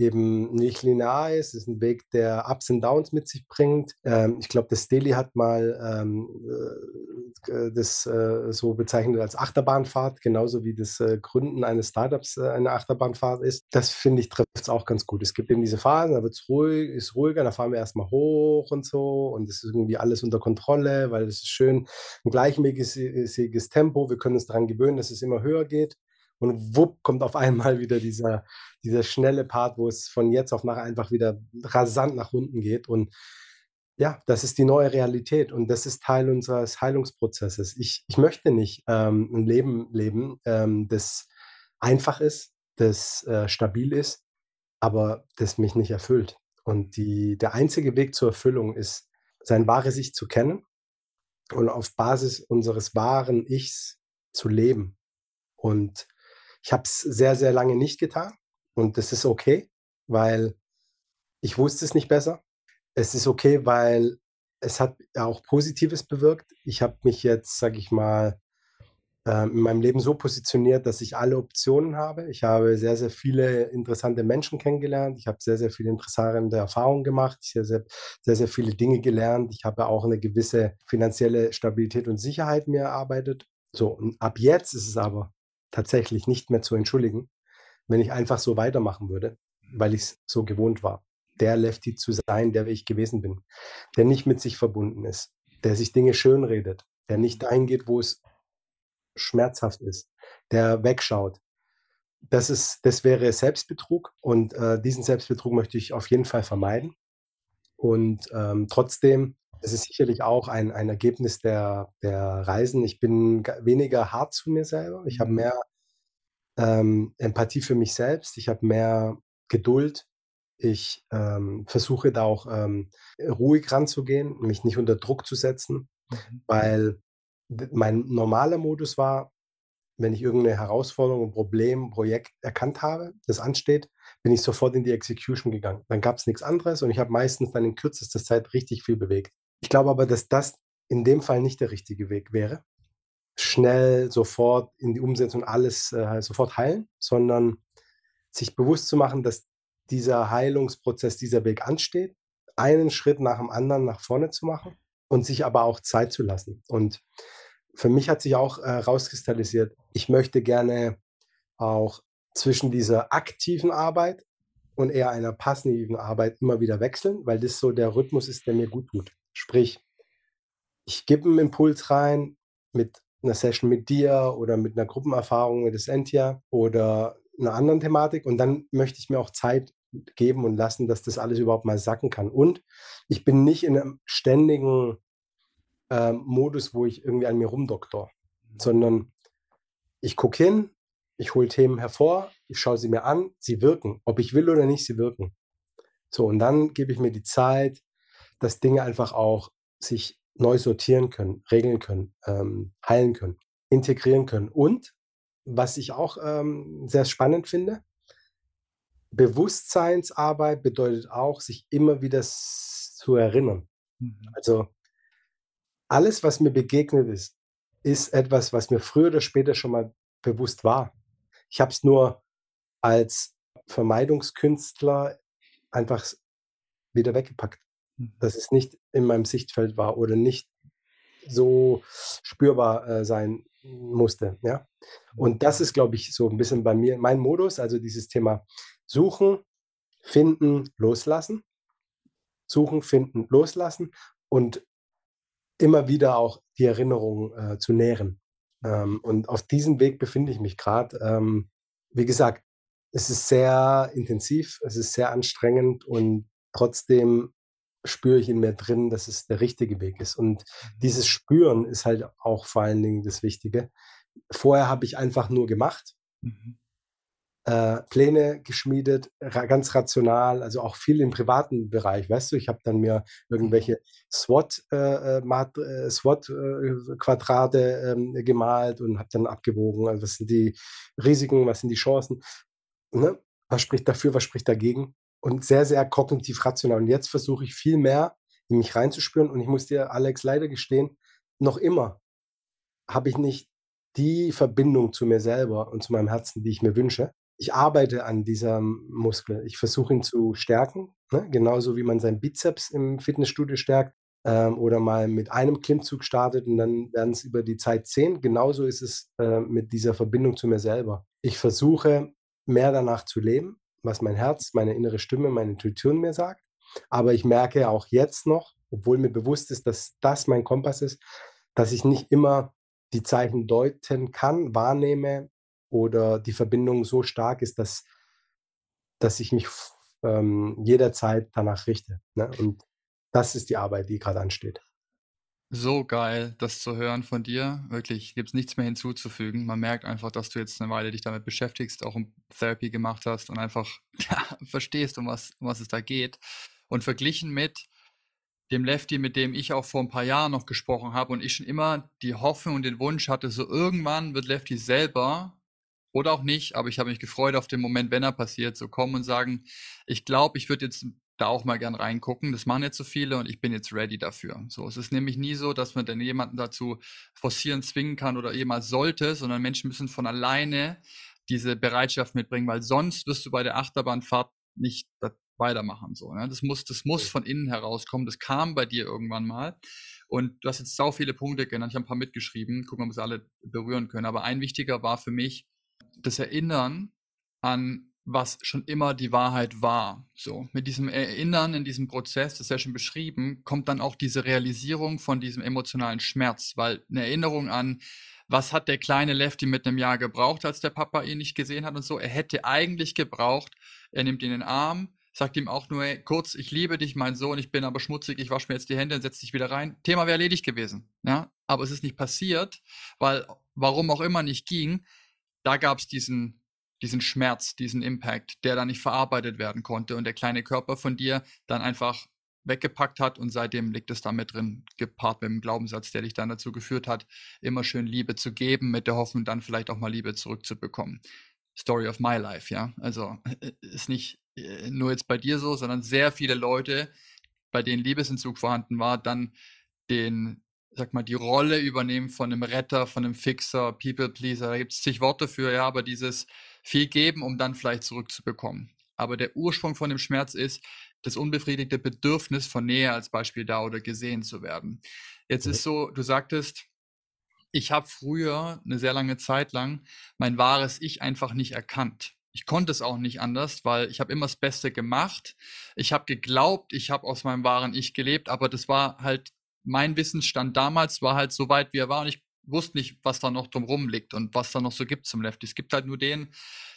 eben nicht linear ist. Es ist ein Weg, der Ups und Downs mit sich bringt. Ähm, ich glaube, das Daily hat mal ähm, äh, das äh, so bezeichnet als Achterbahnfahrt, genauso wie das äh, Gründen eines Startups äh, eine Achterbahnfahrt ist. Das finde ich trifft es auch ganz gut. Es gibt eben diese Phasen, da wird es ruhig, ist ruhiger, da fahren wir erstmal hoch und so und es ist irgendwie alles unter Kontrolle, weil es ist schön ein gleichmäßiges Tempo. Wir können uns daran gewöhnen, dass es immer höher geht. Und wupp kommt auf einmal wieder dieser, dieser schnelle Part, wo es von jetzt auf nachher einfach wieder rasant nach unten geht. Und ja, das ist die neue Realität und das ist Teil unseres Heilungsprozesses. Ich, ich möchte nicht ähm, ein Leben leben, ähm, das einfach ist, das äh, stabil ist. aber das mich nicht erfüllt. Und die, der einzige Weg zur Erfüllung ist, sein wahres Ich zu kennen und auf Basis unseres wahren Ichs zu leben. Und ich habe es sehr, sehr lange nicht getan. Und das ist okay, weil ich wusste es nicht besser. Es ist okay, weil es hat auch Positives bewirkt. Ich habe mich jetzt, sage ich mal, ähm, in meinem Leben so positioniert, dass ich alle Optionen habe. Ich habe sehr, sehr viele interessante Menschen kennengelernt. Ich habe sehr, sehr viele interessante Erfahrungen gemacht. Ich habe sehr, sehr, sehr viele Dinge gelernt. Ich habe auch eine gewisse finanzielle Stabilität und Sicherheit mir erarbeitet. So, und ab jetzt ist es aber tatsächlich nicht mehr zu entschuldigen, wenn ich einfach so weitermachen würde, weil ich es so gewohnt war. Der Lefty zu sein, der ich gewesen bin, der nicht mit sich verbunden ist, der sich Dinge schönredet, der nicht dahin geht, wo es schmerzhaft ist, der wegschaut. Das, ist, das wäre Selbstbetrug und äh, diesen Selbstbetrug möchte ich auf jeden Fall vermeiden. Und ähm, trotzdem ist es sicherlich auch ein, ein Ergebnis der, der Reisen. Ich bin weniger hart zu mir selber. Ich habe mhm. mehr ähm, Empathie für mich selbst. Ich habe mehr Geduld. Ich ähm, versuche da auch ähm, ruhig ranzugehen, mich nicht unter Druck zu setzen, mhm. weil mein normaler Modus war, wenn ich irgendeine Herausforderung, ein Problem, ein Projekt erkannt habe, das ansteht, bin ich sofort in die Execution gegangen. Dann gab es nichts anderes und ich habe meistens dann in kürzester Zeit richtig viel bewegt. Ich glaube aber, dass das in dem Fall nicht der richtige Weg wäre. Schnell, sofort in die Umsetzung alles äh, sofort heilen, sondern sich bewusst zu machen, dass dieser Heilungsprozess, dieser Weg ansteht, einen Schritt nach dem anderen nach vorne zu machen und sich aber auch Zeit zu lassen. Und für mich hat sich auch äh, ich möchte gerne auch zwischen dieser aktiven Arbeit und eher einer passiven Arbeit immer wieder wechseln, weil das so der Rhythmus ist, der mir gut tut. Sprich, ich gebe einen Impuls rein mit einer Session mit dir oder mit einer Gruppenerfahrung mit Essentia oder einer anderen Thematik und dann möchte ich mir auch Zeit geben und lassen, dass das alles überhaupt mal sacken kann. Und ich bin nicht in einem ständigen äh, Modus, wo ich irgendwie an mir rumdoktor, mhm. sondern ich gucke hin, ich hole Themen hervor, ich schaue sie mir an, sie wirken, ob ich will oder nicht, sie wirken. So, und dann gebe ich mir die Zeit, dass Dinge einfach auch sich neu sortieren können, regeln können, ähm, heilen können, integrieren können. Und was ich auch ähm, sehr spannend finde, Bewusstseinsarbeit bedeutet auch, sich immer wieder zu erinnern. Mhm. Also alles, was mir begegnet ist, ist etwas, was mir früher oder später schon mal bewusst war. Ich habe es nur als Vermeidungskünstler einfach wieder weggepackt. Dass es nicht in meinem Sichtfeld war oder nicht so spürbar äh, sein musste. Ja? Und das ist, glaube ich, so ein bisschen bei mir mein Modus, also dieses Thema Suchen, Finden, Loslassen. Suchen, Finden, Loslassen und immer wieder auch die Erinnerungen äh, zu nähren. Ähm, und auf diesem Weg befinde ich mich gerade. Ähm, wie gesagt, es ist sehr intensiv, es ist sehr anstrengend und trotzdem spüre ich in mir drin, dass es der richtige Weg ist. Und mhm. dieses Spüren ist halt auch vor allen Dingen das Wichtige. Vorher habe ich einfach nur gemacht. Mhm äh, Pläne geschmiedet, ra ganz rational, also auch viel im privaten Bereich, weißt du, ich habe dann mir irgendwelche SWOT, äh, äh, äh SWOT äh, ähm, gemalt und habe dann abgewogen, also was sind die Risiken, was sind die Chancen, ne? was spricht dafür, was spricht dagegen und sehr, sehr kognitiv rational. Und jetzt versuche ich viel mehr in mich reinzuspüren und ich muss dir, Alex, leider gestehen, noch immer habe ich nicht die Verbindung zu mir selber und zu meinem Herzen, die ich mir wünsche ich arbeite an diesem Muskel. Ich versuche ihn zu stärken, ne? genauso wie man seinen Bizeps im Fitnessstudio stärkt ähm, oder mal mit einem Klimmzug startet und dann werden es über die Zeit zehn. Genauso ist es äh, mit dieser Verbindung zu mir selber. Ich versuche mehr danach zu leben, was mein Herz, meine innere Stimme, meine Intuition mir sagt. Aber ich merke auch jetzt noch, obwohl mir bewusst ist, dass das mein Kompass ist, dass ich nicht immer die Zeichen deuten kann, wahrnehme, oder die Verbindung so stark ist, dass, dass ich mich ähm, jederzeit danach richte. Ne? Und das ist die Arbeit, die gerade ansteht.
So geil, das zu hören von dir. Wirklich, gibt es nichts mehr hinzuzufügen. Man merkt einfach, dass du jetzt eine Weile dich damit beschäftigst, auch um Therapy gemacht hast und einfach ja, verstehst, um was, um was es da geht. Und verglichen mit dem Lefty, mit dem ich auch vor ein paar Jahren noch gesprochen habe und ich schon immer die Hoffnung und den Wunsch hatte, so irgendwann wird Lefty selber oder auch nicht, aber ich habe mich gefreut auf den Moment, wenn er passiert, so kommen und sagen, ich glaube, ich würde jetzt da auch mal gern reingucken. Das machen jetzt so viele und ich bin jetzt ready dafür. So, es ist nämlich nie so, dass man dann jemanden dazu forcieren, zwingen kann oder jemals sollte, sondern Menschen müssen von alleine diese Bereitschaft mitbringen, weil sonst wirst du bei der Achterbahnfahrt nicht weitermachen. So, ne? Das muss, das muss von innen herauskommen. Das kam bei dir irgendwann mal. Und du hast jetzt sau viele Punkte genannt. Ich habe ein paar mitgeschrieben. Gucken, ob wir sie alle berühren können. Aber ein wichtiger war für mich das Erinnern an was schon immer die Wahrheit war. So, mit diesem Erinnern in diesem Prozess, das ist ja schon beschrieben, kommt dann auch diese Realisierung von diesem emotionalen Schmerz, weil eine Erinnerung an, was hat der kleine Lefty mit einem Jahr gebraucht, als der Papa ihn nicht gesehen hat und so, er hätte eigentlich gebraucht, er nimmt ihn in den Arm, sagt ihm auch nur, hey, kurz, ich liebe dich, mein Sohn, ich bin aber schmutzig, ich wasche mir jetzt die Hände und setze dich wieder rein. Thema wäre erledigt gewesen. Ja? Aber es ist nicht passiert, weil warum auch immer nicht ging, da gab es diesen diesen Schmerz, diesen Impact, der dann nicht verarbeitet werden konnte und der kleine Körper von dir dann einfach weggepackt hat und seitdem liegt es da mit drin, gepaart mit dem Glaubenssatz, der dich dann dazu geführt hat, immer schön Liebe zu geben, mit der Hoffnung, dann vielleicht auch mal Liebe zurückzubekommen. Story of my life, ja. Also äh, ist nicht äh, nur jetzt bei dir so, sondern sehr viele Leute, bei denen Liebesentzug vorhanden war, dann den, sag mal, die Rolle übernehmen von einem Retter, von einem Fixer, People Pleaser, da gibt es zig Worte für, ja, aber dieses viel geben, um dann vielleicht zurückzubekommen. Aber der Ursprung von dem Schmerz ist das unbefriedigte Bedürfnis von Nähe als Beispiel da oder gesehen zu werden. Jetzt ist so, du sagtest, ich habe früher eine sehr lange Zeit lang mein wahres Ich einfach nicht erkannt. Ich konnte es auch nicht anders, weil ich habe immer das Beste gemacht. Ich habe geglaubt, ich habe aus meinem wahren Ich gelebt, aber das war halt mein Wissensstand damals war halt so weit, wie er war und ich wusste nicht, was da noch drumherum liegt und was da noch so gibt zum Lefty. Es gibt halt nur den,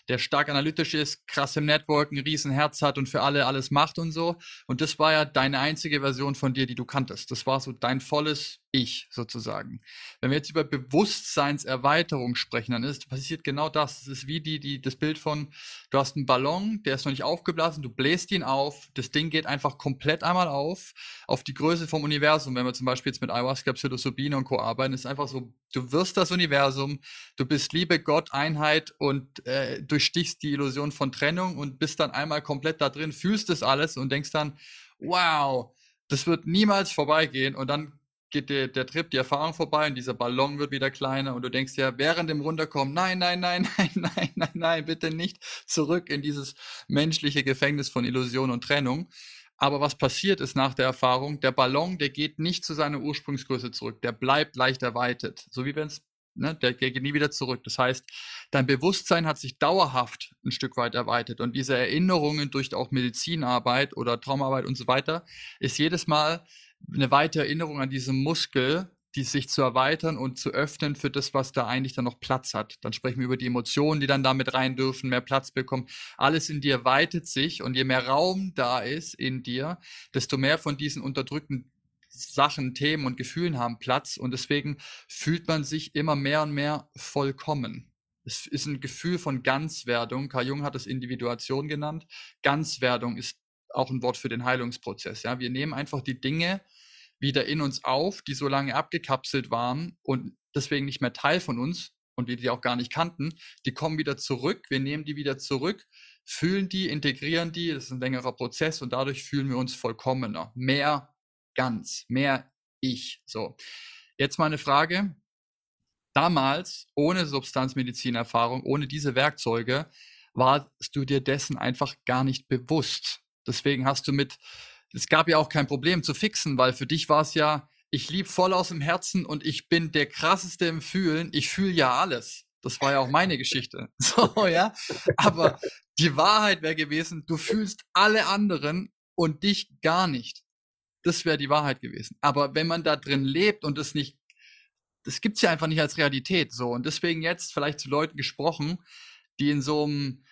der stark analytisch ist, krass im Network, ein riesen Herz hat und für alle alles macht und so. Und das war ja deine einzige Version von dir, die du kanntest. Das war so dein volles Ich sozusagen. Wenn wir jetzt über Bewusstseinserweiterung sprechen, dann ist passiert genau das. Es ist wie die, die, das Bild von, du hast einen Ballon, der ist noch nicht aufgeblasen, du bläst ihn auf, das Ding geht einfach komplett einmal auf, auf die Größe vom Universum. Wenn wir zum Beispiel jetzt mit Ayahuasca, Psilocybin und Co. arbeiten, ist einfach so, du wirst das Universum, du bist Liebe, Gott, Einheit und äh, durchstichst die Illusion von Trennung und bist dann einmal komplett da drin, fühlst das alles und denkst dann, wow, das wird niemals vorbeigehen und dann geht der, der Trip, die Erfahrung vorbei und dieser Ballon wird wieder kleiner und du denkst ja während dem Runterkommen, nein, nein, nein, nein, nein, nein, nein, bitte nicht zurück in dieses menschliche Gefängnis von Illusion und Trennung. Aber was passiert ist nach der Erfahrung, der Ballon, der geht nicht zu seiner Ursprungsgröße zurück, der bleibt leicht erweitert. So wie wenn es Ne, der, der geht nie wieder zurück. Das heißt, dein Bewusstsein hat sich dauerhaft ein Stück weit erweitert. Und diese Erinnerungen durch auch Medizinarbeit oder Traumarbeit und so weiter ist jedes Mal eine weitere Erinnerung an diesen Muskel, die sich zu erweitern und zu öffnen für das, was da eigentlich dann noch Platz hat. Dann sprechen wir über die Emotionen, die dann damit rein dürfen, mehr Platz bekommen. Alles in dir weitet sich und je mehr Raum da ist in dir, desto mehr von diesen unterdrückten Sachen, Themen und Gefühlen haben Platz und deswegen fühlt man sich immer mehr und mehr vollkommen. Es ist ein Gefühl von Ganzwerdung. Karl Jung hat es Individuation genannt. Ganzwerdung ist auch ein Wort für den Heilungsprozess. Ja, wir nehmen einfach die Dinge wieder in uns auf, die so lange abgekapselt waren und deswegen nicht mehr Teil von uns und wir die auch gar nicht kannten. Die kommen wieder zurück. Wir nehmen die wieder zurück, fühlen die, integrieren die. Das ist ein längerer Prozess und dadurch fühlen wir uns vollkommener, mehr ganz, mehr ich. So. Jetzt mal eine Frage. Damals, ohne Substanzmedizinerfahrung, ohne diese Werkzeuge, warst du dir dessen einfach gar nicht bewusst. Deswegen hast du mit, es gab ja auch kein Problem zu fixen, weil für dich war es ja, ich lieb voll aus dem Herzen und ich bin der krasseste im Fühlen. Ich fühle ja alles. Das war ja auch meine Geschichte. So, ja. Aber die Wahrheit wäre gewesen, du fühlst alle anderen und dich gar nicht. Das wäre die Wahrheit gewesen. Aber wenn man da drin lebt und das nicht, das gibt's ja einfach nicht als Realität so. Und deswegen jetzt vielleicht zu Leuten gesprochen, die in so einem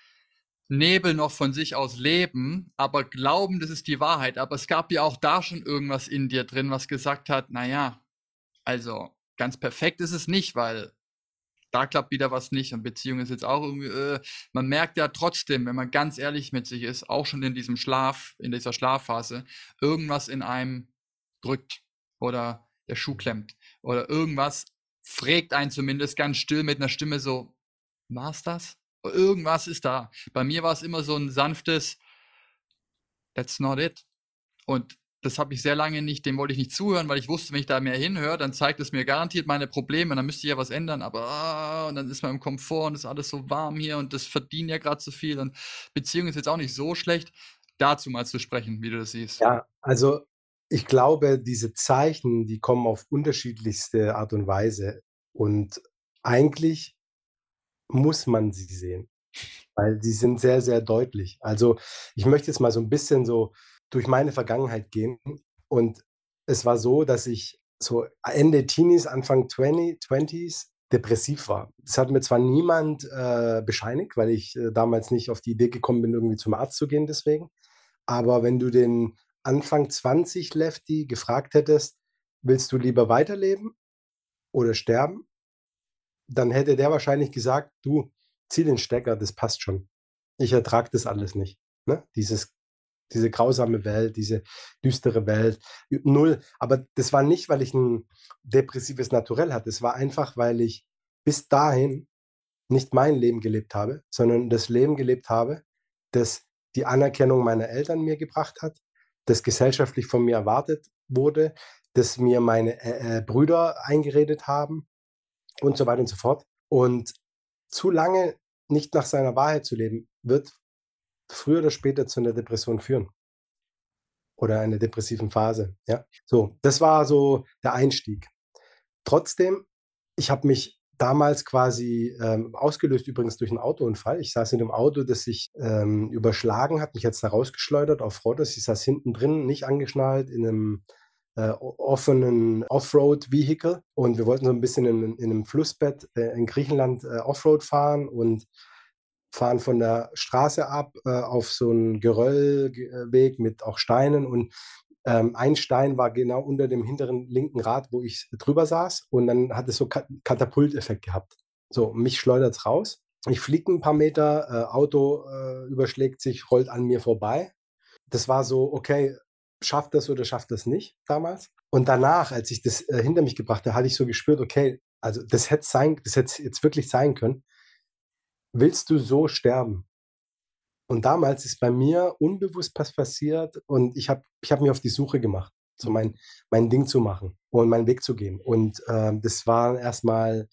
Nebel noch von sich aus leben, aber glauben, das ist die Wahrheit. Aber es gab ja auch da schon irgendwas in dir drin, was gesagt hat, naja, Also, ganz perfekt ist es nicht, weil da klappt wieder was nicht und Beziehung ist jetzt auch irgendwie, äh, man merkt ja trotzdem, wenn man ganz ehrlich mit sich ist, auch schon in diesem Schlaf, in dieser Schlafphase, irgendwas in einem drückt oder der Schuh klemmt oder irgendwas fragt einen zumindest ganz still mit einer Stimme so, war's das? Irgendwas ist da. Bei mir war es immer so ein sanftes, that's not it. Und das habe ich sehr lange nicht, dem wollte ich nicht zuhören, weil ich wusste, wenn ich da mehr hinhöre, dann zeigt es mir garantiert meine Probleme dann müsste ich ja was ändern, aber ah, und dann ist man im Komfort und ist alles so warm hier und das verdienen ja gerade so viel und Beziehung ist jetzt auch nicht so schlecht, dazu mal zu sprechen, wie du das siehst.
Ja, also ich glaube, diese Zeichen, die kommen auf unterschiedlichste Art und Weise und eigentlich muss man sie sehen, weil sie sind sehr, sehr deutlich. Also ich möchte jetzt mal so ein bisschen so durch meine Vergangenheit gehen. Und es war so, dass ich so Ende Teenies, Anfang 20, 20s depressiv war. Das hat mir zwar niemand äh, bescheinigt, weil ich äh, damals nicht auf die Idee gekommen bin, irgendwie zum Arzt zu gehen deswegen. Aber wenn du den Anfang 20 Lefty gefragt hättest, willst du lieber weiterleben oder sterben, dann hätte der wahrscheinlich gesagt, du zieh den Stecker, das passt schon. Ich ertrage das alles nicht. Ne? Dieses diese grausame Welt, diese düstere Welt. Null. Aber das war nicht, weil ich ein depressives Naturell hatte. Es war einfach, weil ich bis dahin nicht mein Leben gelebt habe, sondern das Leben gelebt habe, das die Anerkennung meiner Eltern mir gebracht hat, das gesellschaftlich von mir erwartet wurde, das mir meine äh, äh, Brüder eingeredet haben und so weiter und so fort. Und zu lange nicht nach seiner Wahrheit zu leben, wird früher oder später zu einer Depression führen oder einer depressiven Phase. Ja, so, das war so der Einstieg. Trotzdem, ich habe mich damals quasi ähm, ausgelöst, übrigens durch einen Autounfall. Ich saß in einem Auto, das sich ähm, überschlagen hat, mich jetzt da rausgeschleudert auf Rodos. Ich saß hinten drin, nicht angeschnallt, in einem äh, offenen Offroad-Vehicle und wir wollten so ein bisschen in, in einem Flussbett äh, in Griechenland äh, Offroad fahren und fahren von der Straße ab äh, auf so einen Geröllweg mit auch Steinen und ähm, ein Stein war genau unter dem hinteren linken Rad, wo ich drüber saß und dann hat es so Kat Katapulteffekt gehabt. So, mich schleudert es raus. Ich fliege ein paar Meter, äh, Auto äh, überschlägt sich, rollt an mir vorbei. Das war so, okay, schafft das oder schafft das nicht damals. Und danach, als ich das äh, hinter mich gebracht habe, hatte ich so gespürt, okay, also das hätte sein, das hätte jetzt wirklich sein können willst du so sterben? Und damals ist bei mir unbewusst was passiert und ich habe ich hab mich auf die Suche gemacht, so mein, mein Ding zu machen und meinen Weg zu gehen. Und äh, das war erstmal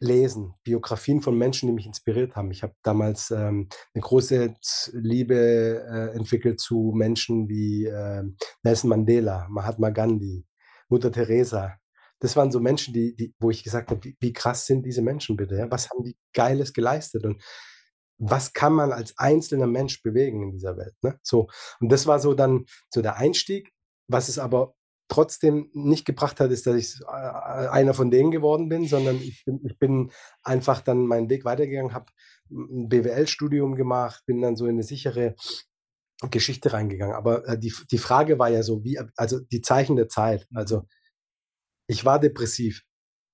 Lesen, Biografien von Menschen, die mich inspiriert haben. Ich habe damals ähm, eine große Liebe äh, entwickelt zu Menschen wie äh, Nelson Mandela, Mahatma Gandhi, Mutter Teresa, das waren so Menschen, die, die, wo ich gesagt habe, wie, wie krass sind diese Menschen bitte? Ja? Was haben die Geiles geleistet? Und was kann man als einzelner Mensch bewegen in dieser Welt? Ne? So, und das war so dann so der Einstieg. Was es aber trotzdem nicht gebracht hat, ist, dass ich äh, einer von denen geworden bin, sondern ich bin, ich bin einfach dann meinen Weg weitergegangen, habe ein BWL-Studium gemacht, bin dann so in eine sichere Geschichte reingegangen. Aber äh, die, die Frage war ja so, wie, also die Zeichen der Zeit. Also ich war depressiv.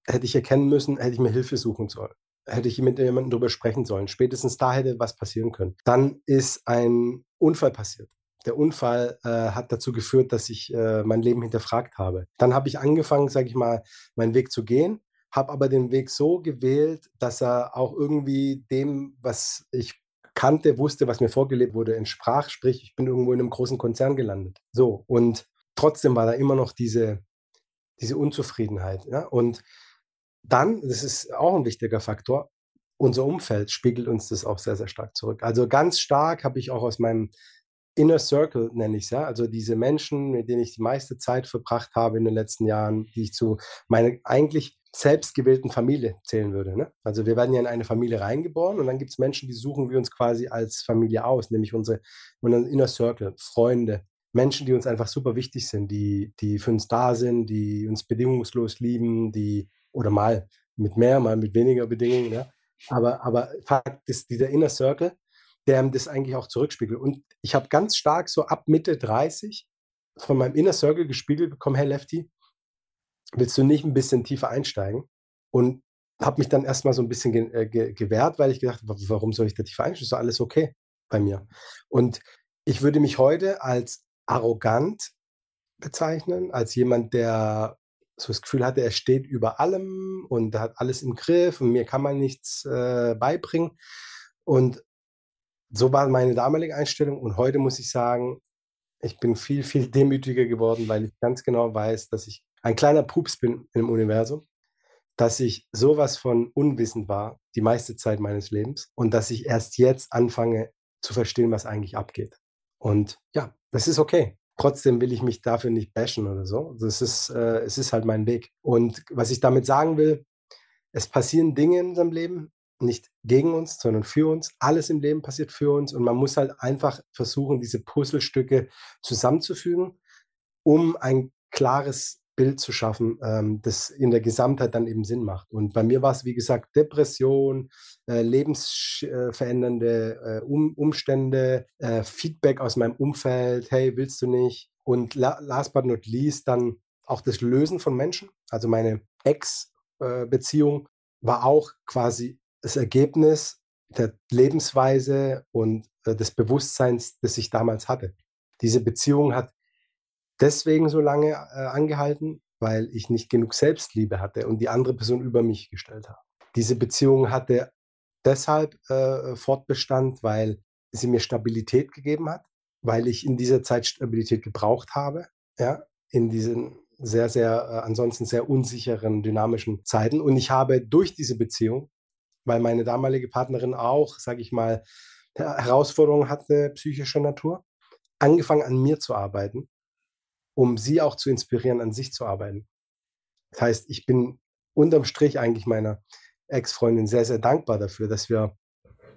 Hätte ich erkennen müssen, hätte ich mir Hilfe suchen sollen. Hätte ich mit jemandem darüber sprechen sollen. Spätestens da hätte was passieren können. Dann ist ein Unfall passiert. Der Unfall äh, hat dazu geführt, dass ich äh, mein Leben hinterfragt habe. Dann habe ich angefangen, sage ich mal, meinen Weg zu gehen, habe aber den Weg so gewählt, dass er auch irgendwie dem, was ich kannte, wusste, was mir vorgelebt wurde, entsprach. Sprich, ich bin irgendwo in einem großen Konzern gelandet. So, und trotzdem war da immer noch diese diese Unzufriedenheit. Ja? Und dann, das ist auch ein wichtiger Faktor, unser Umfeld spiegelt uns das auch sehr, sehr stark zurück. Also ganz stark habe ich auch aus meinem Inner Circle, nenne ich es ja, also diese Menschen, mit denen ich die meiste Zeit verbracht habe in den letzten Jahren, die ich zu meiner eigentlich selbstgewählten Familie zählen würde. Ne? Also wir werden ja in eine Familie reingeboren und dann gibt es Menschen, die suchen wir uns quasi als Familie aus, nämlich unsere, unseren Inner Circle, Freunde, Menschen, die uns einfach super wichtig sind, die, die für uns da sind, die uns bedingungslos lieben, die, oder mal mit mehr, mal mit weniger Bedingungen, ja. Aber, aber Fakt ist, dieser Inner Circle, der das eigentlich auch zurückspiegelt. Und ich habe ganz stark so ab Mitte 30 von meinem Inner Circle gespiegelt bekommen, hey Lefty, willst du nicht ein bisschen tiefer einsteigen? Und habe mich dann erstmal so ein bisschen ge äh, ge gewehrt, weil ich gedacht habe: „Warum soll ich da tiefer einsteigen? Ist doch alles okay bei mir.“ Und ich würde mich heute als arrogant bezeichnen, als jemand, der so das Gefühl hatte, er steht über allem und hat alles im Griff und mir kann man nichts, äh, beibringen. Und so war meine damalige Einstellung und heute muss ich sagen, ich bin viel, viel demütiger geworden, weil ich ganz genau weiß, dass ich ein kleiner Pups bin im Universum, dass ich sowas von unwissend war die meiste Zeit meines Lebens und dass ich erst jetzt anfange zu verstehen, was eigentlich abgeht. Und ja, das ist okay. Trotzdem will ich mich dafür nicht bashen oder so. Das ist, äh, es ist halt mein Weg. Und was ich damit sagen will, es passieren Dinge in unserem Leben, nicht gegen uns, sondern für uns. Alles im Leben passiert für uns und man muss halt einfach versuchen, diese Puzzlestücke zusammenzufügen, um ein klares Bild zu schaffen, ähm, das in der Gesamtheit dann eben Sinn macht. Und bei mir war es, wie gesagt, Depression, äh, lebensverändernde äh, um Umstände, äh, Feedback aus meinem Umfeld, hey, willst du nicht? Und la last but not least dann auch das Lösen von Menschen. Also meine Ex-Beziehung äh, war auch quasi das Ergebnis der Lebensweise und äh, des Bewusstseins, das ich damals hatte. Diese Beziehung hat deswegen so lange äh, angehalten, weil ich nicht genug Selbstliebe hatte und die andere Person über mich gestellt habe. Diese Beziehung hatte deshalb äh, Fortbestand, weil sie mir Stabilität gegeben hat, weil ich in dieser Zeit Stabilität gebraucht habe, ja, in diesen sehr, sehr, äh, ansonsten sehr unsicheren, dynamischen Zeiten. Und ich habe durch diese Beziehung weil meine damalige Partnerin auch, sage ich mal, Herausforderungen hatte psychischer Natur, angefangen an mir zu arbeiten, um sie auch zu inspirieren, an sich zu arbeiten. Das heißt, ich bin unterm Strich eigentlich meiner Ex-Freundin sehr, sehr dankbar dafür, dass wir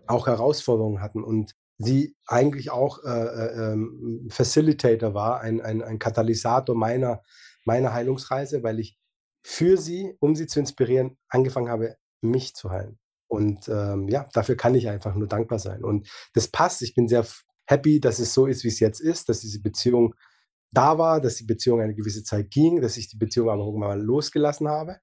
auch Herausforderungen hatten und sie eigentlich auch äh, äh, ähm, Facilitator war, ein, ein, ein Katalysator meiner, meiner Heilungsreise, weil ich für sie, um sie zu inspirieren, angefangen habe, mich zu heilen. Und ähm, ja, dafür kann ich einfach nur dankbar sein. Und das passt. Ich bin sehr happy, dass es so ist, wie es jetzt ist, dass diese Beziehung da war, dass die Beziehung eine gewisse Zeit ging, dass ich die Beziehung aber irgendwann mal losgelassen habe.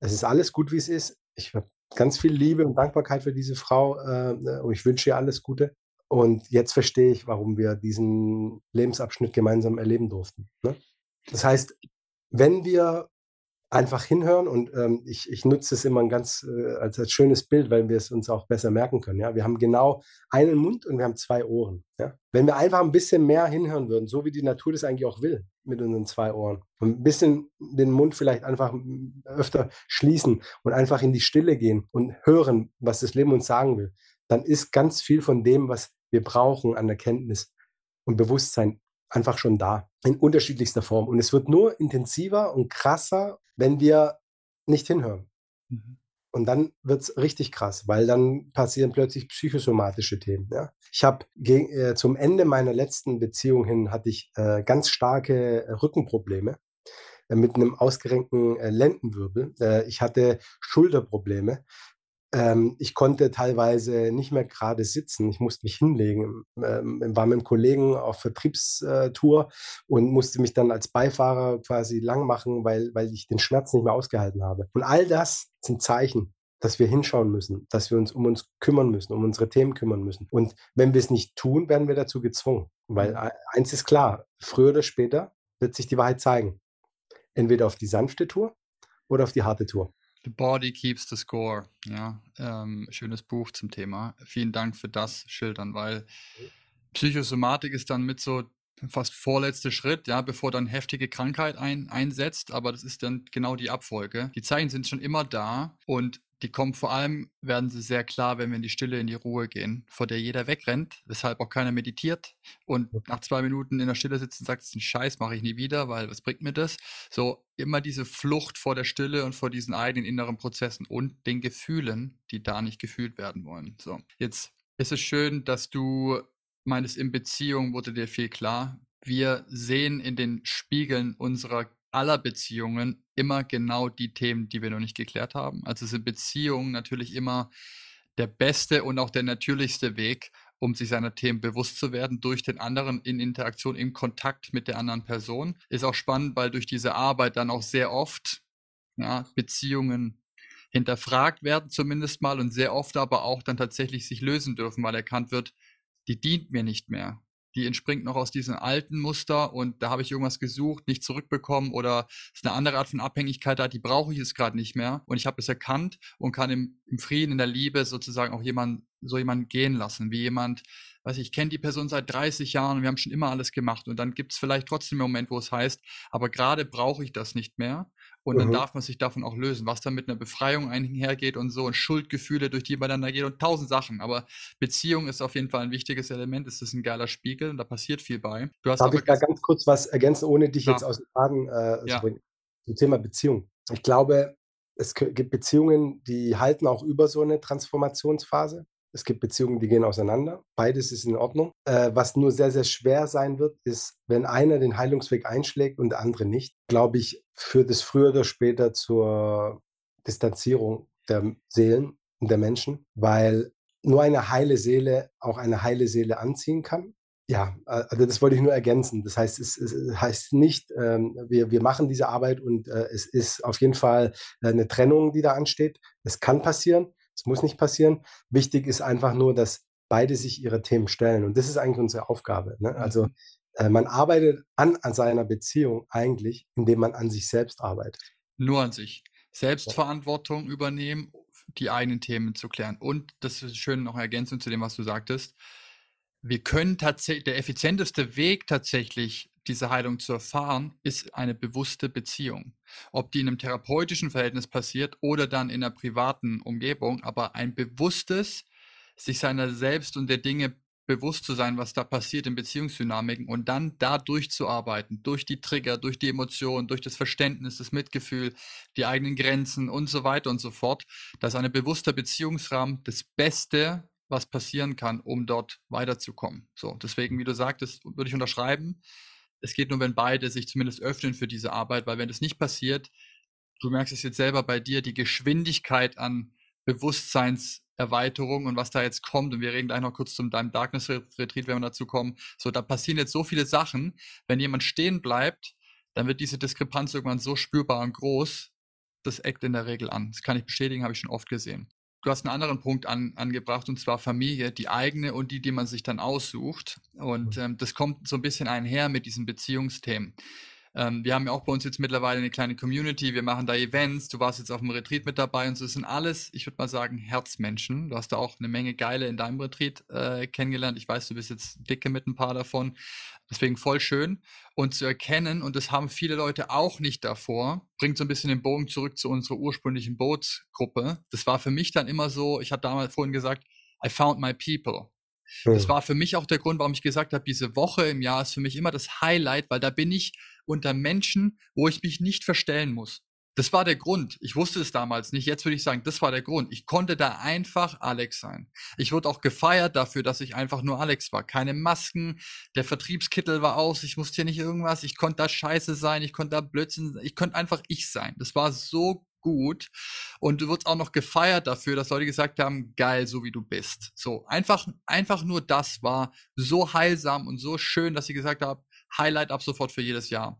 Es ist alles gut, wie es ist. Ich habe ganz viel Liebe und Dankbarkeit für diese Frau äh, und ich wünsche ihr alles Gute. Und jetzt verstehe ich, warum wir diesen Lebensabschnitt gemeinsam erleben durften. Ne? Das heißt, wenn wir einfach hinhören und ähm, ich, ich nutze es immer ein ganz äh, als, als schönes Bild, weil wir es uns auch besser merken können. Ja? Wir haben genau einen Mund und wir haben zwei Ohren. Ja? Wenn wir einfach ein bisschen mehr hinhören würden, so wie die Natur das eigentlich auch will, mit unseren zwei Ohren, und ein bisschen den Mund vielleicht einfach öfter schließen und einfach in die Stille gehen und hören, was das Leben uns sagen will, dann ist ganz viel von dem, was wir brauchen an Erkenntnis und Bewusstsein einfach schon da, in unterschiedlichster Form. Und es wird nur intensiver und krasser wenn wir nicht hinhören. Mhm. Und dann wird es richtig krass, weil dann passieren plötzlich psychosomatische Themen. Ja? Ich habe äh, zum Ende meiner letzten Beziehung hin hatte ich äh, ganz starke Rückenprobleme äh, mit einem ausgerenkten äh, Lendenwirbel. Äh, ich hatte Schulterprobleme. Ähm, ich konnte teilweise nicht mehr gerade sitzen. Ich musste mich hinlegen. Ähm, war mit einem Kollegen auf Vertriebstour und musste mich dann als Beifahrer quasi lang machen, weil, weil ich den Schmerz nicht mehr ausgehalten habe. Und all das sind Zeichen, dass wir hinschauen müssen, dass wir uns um uns kümmern müssen, um unsere Themen kümmern müssen. Und wenn wir es nicht tun, werden wir dazu gezwungen. Weil mhm. eins ist klar, früher oder später wird sich die Wahrheit zeigen. Entweder auf die sanfte Tour oder auf die harte Tour.
The Body Keeps the Score. Ja, ähm, schönes Buch zum Thema. Vielen Dank für das Schildern, weil Psychosomatik ist dann mit so fast vorletzter Schritt, ja, bevor dann heftige Krankheit ein, einsetzt, aber das ist dann genau die Abfolge. Die Zeichen sind schon immer da und die kommen vor allem, werden sie sehr klar, wenn wir in die Stille, in die Ruhe gehen, vor der jeder wegrennt, weshalb auch keiner meditiert und nach zwei Minuten in der Stille sitzt und sagt, ein Scheiß, mache ich nie wieder, weil was bringt mir das? So immer diese Flucht vor der Stille und vor diesen eigenen inneren Prozessen und den Gefühlen, die da nicht gefühlt werden wollen. So, jetzt ist es schön, dass du meinst, in Beziehung wurde dir viel klar. Wir sehen in den Spiegeln unserer aller Beziehungen immer genau die Themen, die wir noch nicht geklärt haben. Also sind Beziehungen natürlich immer der beste und auch der natürlichste Weg, um sich seiner Themen bewusst zu werden, durch den anderen in Interaktion, in Kontakt mit der anderen Person. Ist auch spannend, weil durch diese Arbeit dann auch sehr oft ja, Beziehungen hinterfragt werden zumindest mal und sehr oft aber auch dann tatsächlich sich lösen dürfen, weil erkannt wird, die dient mir nicht mehr die entspringt noch aus diesem alten Muster und da habe ich irgendwas gesucht, nicht zurückbekommen oder ist eine andere Art von Abhängigkeit da, die brauche ich jetzt gerade nicht mehr. Und ich habe es erkannt und kann im, im, Frieden, in der Liebe sozusagen auch jemand, so jemanden gehen lassen, wie jemand, weiß ich, ich kenne die Person seit 30 Jahren und wir haben schon immer alles gemacht und dann gibt es vielleicht trotzdem einen Moment, wo es heißt, aber gerade brauche ich das nicht mehr und dann mhm. darf man sich davon auch lösen, was dann mit einer Befreiung einhergeht und so und Schuldgefühle, durch die man dann da geht und tausend Sachen. Aber Beziehung ist auf jeden Fall ein wichtiges Element. Es ist ein geiler Spiegel und da passiert viel bei.
Du hast Darf ich da ganz kurz was ergänzen, ohne dich ja. jetzt aus dem Faden äh, ja. zu bringen? Zum Thema Beziehung. Ich glaube, es gibt Beziehungen, die halten auch über so eine Transformationsphase. Es gibt Beziehungen, die gehen auseinander. Beides ist in Ordnung. Äh, was nur sehr, sehr schwer sein wird, ist, wenn einer den Heilungsweg einschlägt und der andere nicht, glaube ich, führt es früher oder später zur Distanzierung der Seelen und der Menschen, weil nur eine heile Seele auch eine heile Seele anziehen kann. Ja, also das wollte ich nur ergänzen. Das heißt, es, es heißt nicht, ähm, wir, wir machen diese Arbeit und äh, es ist auf jeden Fall eine Trennung, die da ansteht. Es kann passieren, es muss nicht passieren. Wichtig ist einfach nur, dass beide sich ihre Themen stellen. Und das ist eigentlich unsere Aufgabe. Ne? Also mhm. äh, man arbeitet an, an seiner Beziehung eigentlich, indem man an sich selbst arbeitet.
Nur an sich. Selbstverantwortung übernehmen, die eigenen Themen zu klären. Und das ist schön noch Ergänzung zu dem, was du sagtest. Wir können tatsächlich, der effizienteste Weg tatsächlich diese Heilung zu erfahren, ist eine bewusste Beziehung. Ob die in einem therapeutischen Verhältnis passiert oder dann in einer privaten Umgebung, aber ein bewusstes, sich seiner selbst und der Dinge bewusst zu sein, was da passiert in Beziehungsdynamiken und dann da durchzuarbeiten, durch die Trigger, durch die Emotionen, durch das Verständnis, das Mitgefühl, die eigenen Grenzen und so weiter und so fort. dass eine bewusste Beziehungsrahmen das Beste, was passieren kann, um dort weiterzukommen. So, deswegen, wie du sagtest, würde ich unterschreiben, es geht nur, wenn beide sich zumindest öffnen für diese Arbeit, weil wenn das nicht passiert, du merkst es jetzt selber bei dir, die Geschwindigkeit an Bewusstseinserweiterung und was da jetzt kommt, und wir reden gleich noch kurz zum deinem Darkness Retreat, wenn wir dazu kommen, so, da passieren jetzt so viele Sachen, wenn jemand stehen bleibt, dann wird diese Diskrepanz irgendwann so spürbar und groß, das eckt in der Regel an. Das kann ich bestätigen, habe ich schon oft gesehen du hast einen anderen Punkt an, angebracht, und zwar Familie, die eigene und die, die man sich dann aussucht. Und mhm. ähm, das kommt so ein bisschen einher mit diesen Beziehungsthemen. Ähm, wir haben ja auch bei uns jetzt mittlerweile eine kleine Community, wir machen da Events, du warst jetzt auf dem Retreat mit dabei und so das sind alles, ich würde mal sagen, Herzmenschen. Du hast da auch eine Menge Geile in deinem Retreat äh, kennengelernt. Ich weiß, du bist jetzt dicke mit ein paar davon. Deswegen voll schön. Und zu erkennen, und das haben viele Leute auch nicht davor, bringt so ein bisschen den Bogen zurück zu unserer ursprünglichen Bootsgruppe. Das war für mich dann immer so, ich hatte damals vorhin gesagt, I found my people. Das war für mich auch der Grund, warum ich gesagt habe, diese Woche im Jahr ist für mich immer das Highlight, weil da bin ich unter Menschen, wo ich mich nicht verstellen muss. Das war der Grund. Ich wusste es damals nicht. Jetzt würde ich sagen, das war der Grund. Ich konnte da einfach Alex sein. Ich wurde auch gefeiert dafür, dass ich einfach nur Alex war. Keine Masken. Der Vertriebskittel war aus. Ich musste hier nicht irgendwas. Ich konnte da scheiße sein. Ich konnte da Blödsinn. Ich konnte einfach ich sein. Das war so gut. Und du wirst auch noch gefeiert dafür, dass Leute gesagt haben, geil, so wie du bist. So, einfach, einfach nur das war so heilsam und so schön, dass ich gesagt habe, Highlight ab sofort für jedes Jahr.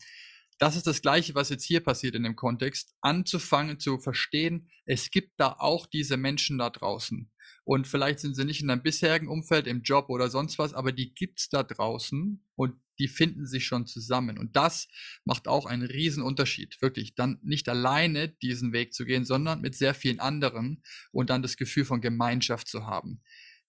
Das ist das Gleiche, was jetzt hier passiert in dem Kontext, anzufangen zu verstehen, es gibt da auch diese Menschen da draußen. Und vielleicht sind sie nicht in deinem bisherigen Umfeld, im Job oder sonst was, aber die gibt's da draußen und die finden sich schon zusammen. Und das macht auch einen riesen Unterschied, wirklich. Dann nicht alleine diesen Weg zu gehen, sondern mit sehr vielen anderen und dann das Gefühl von Gemeinschaft zu haben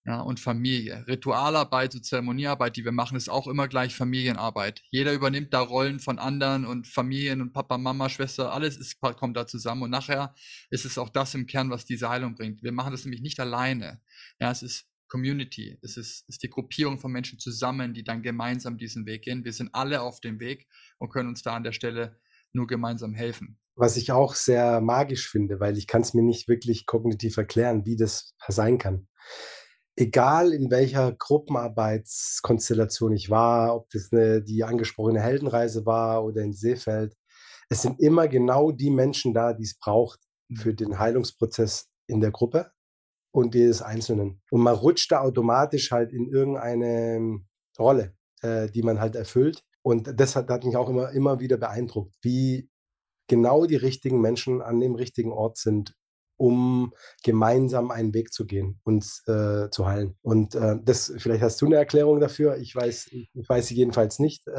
ja, und Familie. Ritualarbeit, so Zeremoniearbeit, die wir machen, ist auch immer gleich Familienarbeit. Jeder übernimmt da Rollen von anderen und Familien und Papa, Mama, Schwester, alles ist, kommt da zusammen. Und nachher ist es auch das im Kern, was diese Heilung bringt. Wir machen das nämlich nicht alleine. Ja, es ist Community. Es ist, ist die Gruppierung von Menschen zusammen, die dann gemeinsam diesen Weg gehen. Wir sind alle auf dem Weg und können uns da an der Stelle nur gemeinsam helfen.
Was ich auch sehr magisch finde, weil ich kann es mir nicht wirklich kognitiv erklären, wie das sein kann egal in welcher Gruppenarbeitskonstellation ich war, ob das eine, die angesprochene Heldenreise war oder in Seefeld, es sind immer genau die Menschen da, die es braucht für mhm. den Heilungsprozess in der Gruppe. und jedes Einzelnen. Und man rutscht da automatisch halt in irgendeine Rolle, äh, die man halt erfüllt. Und das hat, hat mich auch immer, immer wieder beeindruckt, wie genau die richtigen Menschen an dem richtigen Ort sind, um gemeinsam einen Weg zu gehen, uns äh, zu heilen. Und äh, das, vielleicht hast du eine Erklärung dafür. Ich weiß, ich weiß sie jedenfalls nicht. Äh,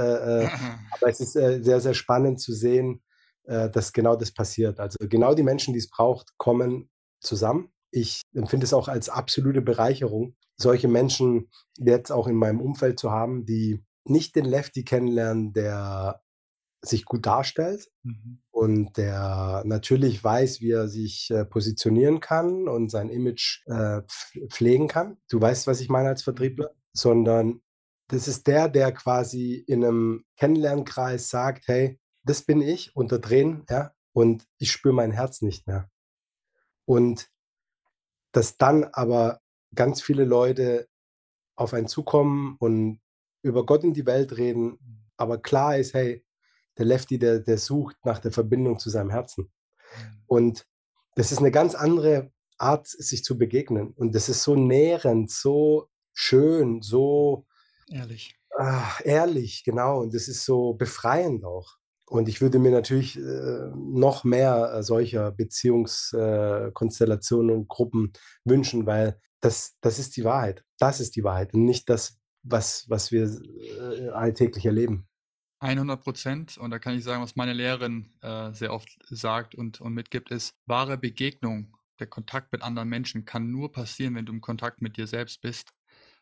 äh aber es ist äh, sehr, sehr spannend zu sehen, äh, dass genau das passiert. Also genau die Menschen, die es braucht, kommen zusammen. Ich empfinde es auch als absolute Bereicherung, solche Menschen jetzt auch in meinem Umfeld zu haben, die nicht den Lefty kennenlernen, der sich gut darstellt mhm. und der natürlich weiß, wie er sich äh, positionieren kann und sein Image äh, pflegen kann. Du weißt, was ich meine als Vertriebler, sondern das ist der, der quasi in einem Kennenlernkreis sagt, hey, das bin ich unter Tränen, ja, und ich spüre mein Herz nicht mehr. Und dass dann aber ganz viele Leute auf einen zukommen und über Gott in die Welt reden, aber klar ist, hey, der Lefty, der, der sucht nach der Verbindung zu seinem Herzen. Mhm. Und das ist eine ganz andere Art, sich zu begegnen. Und das ist so nährend, so schön, so
ehrlich.
Ach, ehrlich, genau. Und das ist so befreiend auch. Und ich würde mir natürlich äh, noch mehr äh, solcher Beziehungskonstellationen äh, und Gruppen wünschen, weil das, das ist die Wahrheit. Das ist die Wahrheit und nicht das, was, was wir äh, alltäglich erleben.
100 Prozent. Und da kann ich sagen, was meine Lehrerin äh, sehr oft sagt und, und mitgibt, ist, wahre Begegnung, der Kontakt mit anderen Menschen kann nur passieren, wenn du im Kontakt mit dir selbst bist.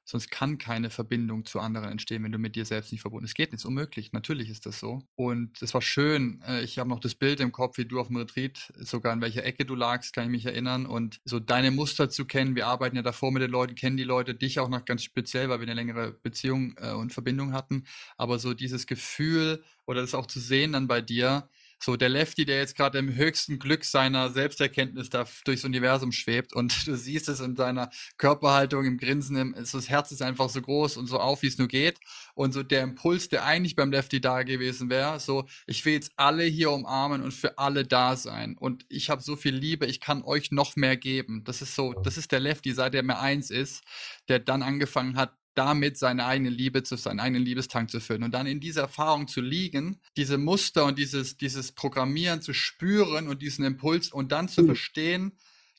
Sonst kann keine Verbindung zu anderen entstehen, wenn du mit dir selbst nicht verbunden bist. Es geht nicht, ist unmöglich. Natürlich ist das so. Und es war schön. Äh, ich habe noch das Bild im Kopf, wie du auf dem Retreat, sogar in welcher Ecke du lagst, kann ich mich erinnern. Und so deine Muster zu kennen. Wir arbeiten ja davor mit den Leuten, kennen die Leute dich auch noch ganz speziell, weil wir eine längere Beziehung äh, und Verbindung hatten. Aber so dieses Gefühl oder das auch zu sehen dann bei dir, so der Lefty, der jetzt gerade im höchsten Glück seiner Selbsterkenntnis da durchs Universum schwebt und du siehst es in seiner Körperhaltung, im Grinsen, im, das Herz ist einfach so groß und so auf, wie es nur geht. Und so der Impuls, der eigentlich beim Lefty da gewesen wäre, so ich will jetzt alle hier umarmen und für alle da sein. Und ich habe so viel Liebe, ich kann euch noch mehr geben. Das ist so, das ist der Lefty, seit er mir eins ist, der dann angefangen hat, damit seine eigene Liebe zu seinen eigenen Liebestank zu füllen und dann in dieser Erfahrung zu liegen, diese Muster und dieses, dieses Programmieren zu spüren und diesen Impuls und dann zu mhm. verstehen,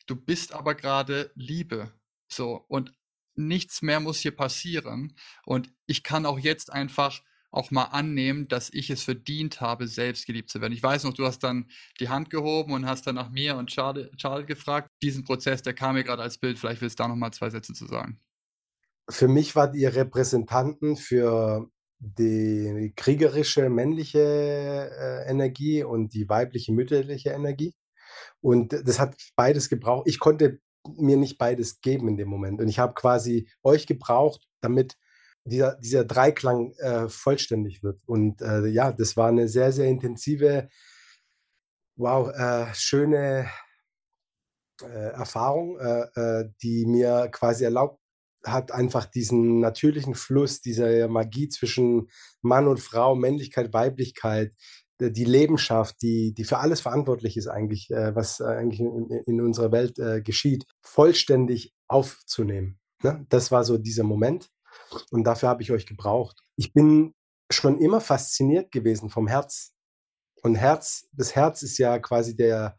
du bist aber gerade Liebe. So und nichts mehr muss hier passieren und ich kann auch jetzt einfach auch mal annehmen, dass ich es verdient habe, selbst geliebt zu werden. Ich weiß noch, du hast dann die Hand gehoben und hast dann nach mir und Charles, Charles gefragt. Diesen Prozess, der kam mir gerade als Bild. Vielleicht willst du da noch mal zwei Sätze zu sagen
für mich wart ihr Repräsentanten für die kriegerische männliche äh, Energie und die weibliche mütterliche Energie. Und das hat beides gebraucht. Ich konnte mir nicht beides geben in dem Moment. Und ich habe quasi euch gebraucht, damit dieser, dieser Dreiklang äh, vollständig wird. Und äh, ja, das war eine sehr, sehr intensive, wow, äh, schöne äh, Erfahrung, äh, die mir quasi erlaubt hat einfach diesen natürlichen Fluss dieser Magie zwischen Mann und Frau, Männlichkeit, Weiblichkeit, die Lebenschaft, die, die für alles verantwortlich ist eigentlich, äh, was eigentlich in, in, unserer Welt äh, geschieht, vollständig aufzunehmen. Ne? Das war so dieser Moment und dafür habe ich euch gebraucht. Ich bin schon immer fasziniert gewesen vom Herz. Und Herz, das Herz ist ja quasi der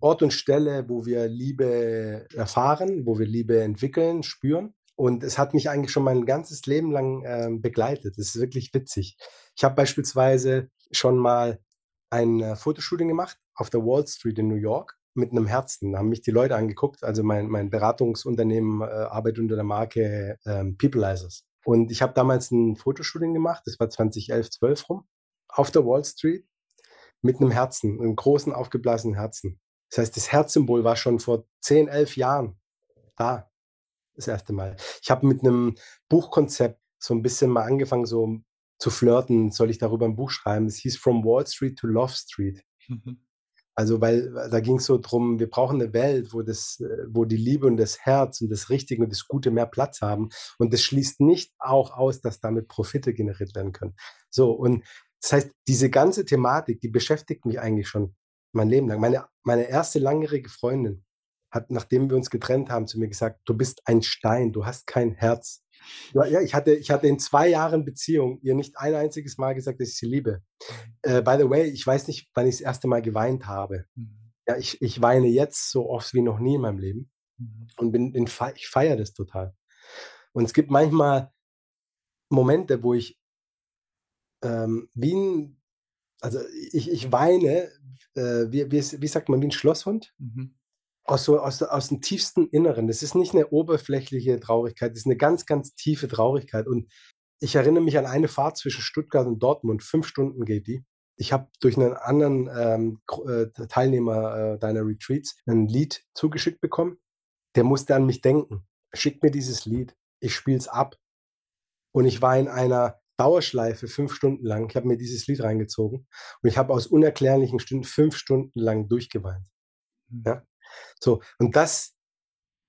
Ort und Stelle, wo wir Liebe erfahren, wo wir Liebe entwickeln, spüren. Und es hat mich eigentlich schon mein ganzes Leben lang äh, begleitet. Das ist wirklich witzig. Ich habe beispielsweise schon mal ein äh, Fotoshooting gemacht auf der Wall Street in New York mit einem Herzen. Da haben mich die Leute angeguckt. Also mein, mein Beratungsunternehmen äh, arbeitet unter der Marke ähm, Peopleizers. Und ich habe damals ein Fotoshooting gemacht, das war 2011, 12 rum, auf der Wall Street mit einem Herzen, einem großen aufgeblasenen Herzen. Das heißt, das Herzsymbol war schon vor 10, 11 Jahren da das erste Mal. Ich habe mit einem Buchkonzept so ein bisschen mal angefangen, so zu flirten. Soll ich darüber ein Buch schreiben? Es hieß From Wall Street to Love Street. Mhm. Also, weil da ging es so drum, wir brauchen eine Welt, wo das, äh, wo die Liebe und das Herz und das Richtige und das Gute mehr Platz haben. Und das schließt nicht auch aus, dass damit Profite generiert werden können. So, und das heißt, diese ganze Thematik, die beschäftigt mich eigentlich schon mein Leben lang. Meine, meine erste langjährige Freundin hat, nachdem wir uns getrennt haben, zu mir gesagt, du bist ein Stein, du hast kein Herz. Ja, ich hatte, ich hatte in zwei Jahren Beziehung ihr nicht ein einziges Mal gesagt, dass ich sie liebe. Äh, by the way, ich weiß nicht, wann ich das erste Mal geweint habe. Mhm. Ja, ich, ich weine jetzt so oft wie noch nie in meinem Leben mhm. und bin, bin ich feiere das total. Und es gibt manchmal Momente, wo ich ähm, wie ein, also ich, ich weine, äh, wie, wie, wie sagt man, wie ein Schlosshund. Mhm. Aus, so, aus, aus dem tiefsten Inneren. Das ist nicht eine oberflächliche Traurigkeit, das ist eine ganz, ganz tiefe Traurigkeit. Und ich erinnere mich an eine Fahrt zwischen Stuttgart und Dortmund. Fünf Stunden geht die. Ich habe durch einen anderen ähm, äh, Teilnehmer äh, deiner Retreats ein Lied zugeschickt bekommen. Der musste an mich denken. Schickt mir dieses Lied. Ich spiele es ab. Und ich war in einer Dauerschleife fünf Stunden lang. Ich habe mir dieses Lied reingezogen und ich habe aus unerklärlichen Stunden fünf Stunden lang durchgeweint. Mhm. Ja? So, und das